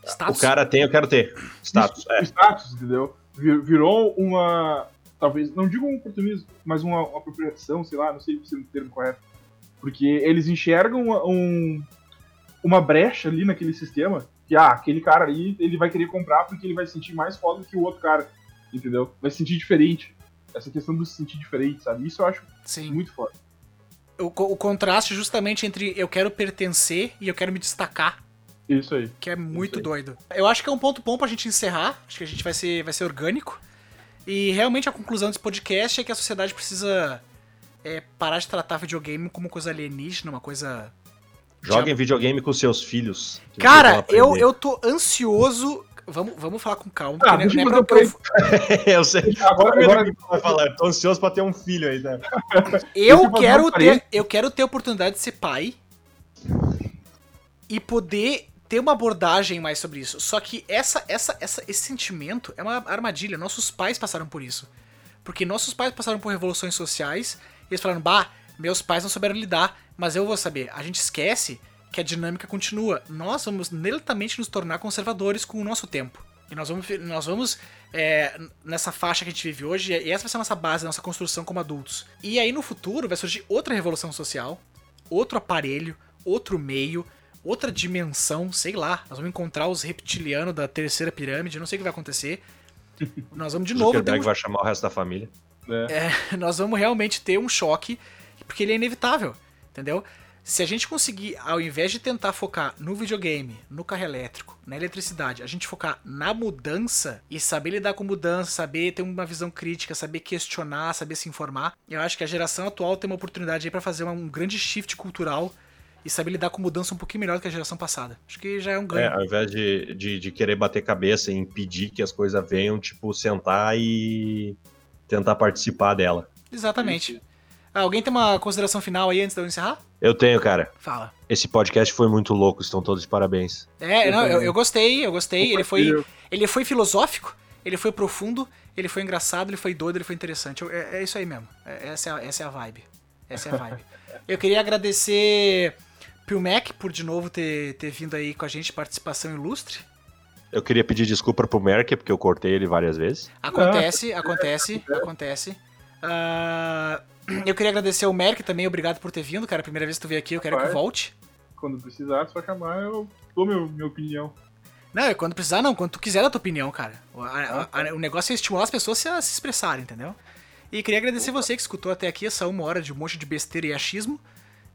Status. o cara tem, eu quero ter. Status. É. status, entendeu? Vir- Virou uma. Talvez, não digo um oportunismo, mas uma, uma apropriação, sei lá, não sei se é o termo correto. Porque eles enxergam uma- um, uma brecha ali naquele sistema que, ah, aquele cara ali, ele vai querer comprar porque ele vai se sentir mais foda que o outro cara, entendeu? Vai se sentir diferente. Essa questão do se sentir diferente, sabe? Isso eu acho Sim. muito foda. O, o contraste justamente entre eu quero pertencer e eu quero me destacar, Isso aí. que é muito doido. Eu acho que é um ponto bom pra gente encerrar. Acho que a gente vai ser, vai ser orgânico. E realmente a conclusão desse podcast é que a sociedade precisa é, parar de tratar videogame como coisa alienígena, uma coisa. Joguem videogame com seus filhos. Cara, eu, eu tô ansioso. Vamos, vamos falar com calma. Ah, porque deixa não eu é pra- fazer um pra eu- eu sei. Agora, agora que vai falar, tô ansioso pra ter um filho aí, né? Eu eu quero um ter, eu quero ter a oportunidade de ser pai e poder ter uma abordagem mais sobre isso. Só que essa, essa, essa, esse sentimento é uma armadilha. Nossos pais passaram por isso. Porque nossos pais passaram por revoluções sociais e eles falaram, bah, meus pais não souberam lidar, mas eu vou saber. A gente esquece que a dinâmica continua. Nós vamos lentamente nos tornar conservadores com o nosso tempo. E nós vamos, nós vamos é, nessa faixa que a gente vive hoje, e essa vai ser a nossa base, a nossa construção como adultos. E aí no futuro vai surgir outra revolução social, outro aparelho, outro meio, outra dimensão, sei lá. Nós vamos encontrar os reptilianos da terceira pirâmide, não sei o que vai acontecer. Nós vamos de novo Zuckerberg um, vai chamar o resto da família. né? nós vamos realmente ter um choque, porque ele é inevitável, entendeu? Se a gente conseguir, ao invés de tentar focar no videogame, no carro elétrico, na eletricidade, a gente focar na mudança e saber lidar com mudança, saber ter uma visão crítica, saber questionar, saber se informar, eu acho que a geração atual tem uma oportunidade aí pra fazer uma- um grande shift cultural e saber lidar com mudança um pouquinho melhor do que a geração passada. Acho que já é um É, ganho. ao invés de, de, de querer bater cabeça e impedir que as coisas venham, tipo, sentar e tentar participar dela. Exatamente. Ah, alguém tem uma consideração final aí antes de eu encerrar? Eu tenho, cara. Fala. Esse podcast foi muito louco, estão todos de parabéns. É, Eu não, eu, eu gostei, eu gostei. Ele foi, ele foi filosófico, ele foi profundo, ele foi engraçado, ele foi doido, ele foi interessante. Eu- É, é isso aí mesmo. É- essa, é a, essa é a vibe. Essa é a vibe. eu queria agradecer Pio Mac por de novo ter, ter vindo aí com a gente, participação ilustre. Eu queria pedir desculpa pro Merck, porque eu cortei ele várias vezes. Acontece, acontece, acontece. Ah, eu queria agradecer ao Merck também, obrigado por ter vindo, cara. Primeira vez que tu veio aqui, eu quero que volte. Quando precisar, só chamar, eu dou meu, minha opinião. Não, é quando precisar, não. Quando tu quiser dar tua opinião, cara. O, a- a- o negócio é estimular as pessoas a se expressarem, entendeu? E queria agradecer você que escutou até aqui essa uma hora de um monte de besteira e achismo.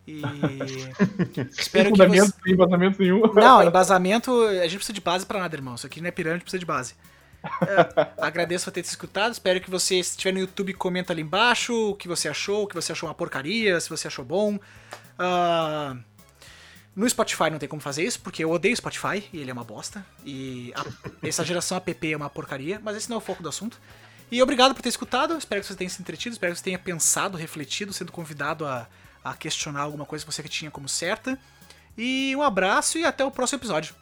E. espero Sem que você. embasamento nenhum. Não, embasamento. A gente precisa de base pra nada, irmão. Isso aqui não é pirâmide, precisa de base. É, agradeço por ter te escutado. Espero que você, se estiver no YouTube, comenta ali embaixo o que você achou, o que você achou uma porcaria, se você achou bom. Ah, no Spotify não tem como fazer isso, porque eu odeio Spotify e ele é uma bosta. E a- essa geração app é uma porcaria, mas esse não é o foco do assunto. E obrigado por ter escutado. Espero que você tenha se entretido, espero que você tenha pensado, refletido, sendo convidado a, a questionar alguma coisa que você tinha como certa. E um abraço e até o próximo episódio.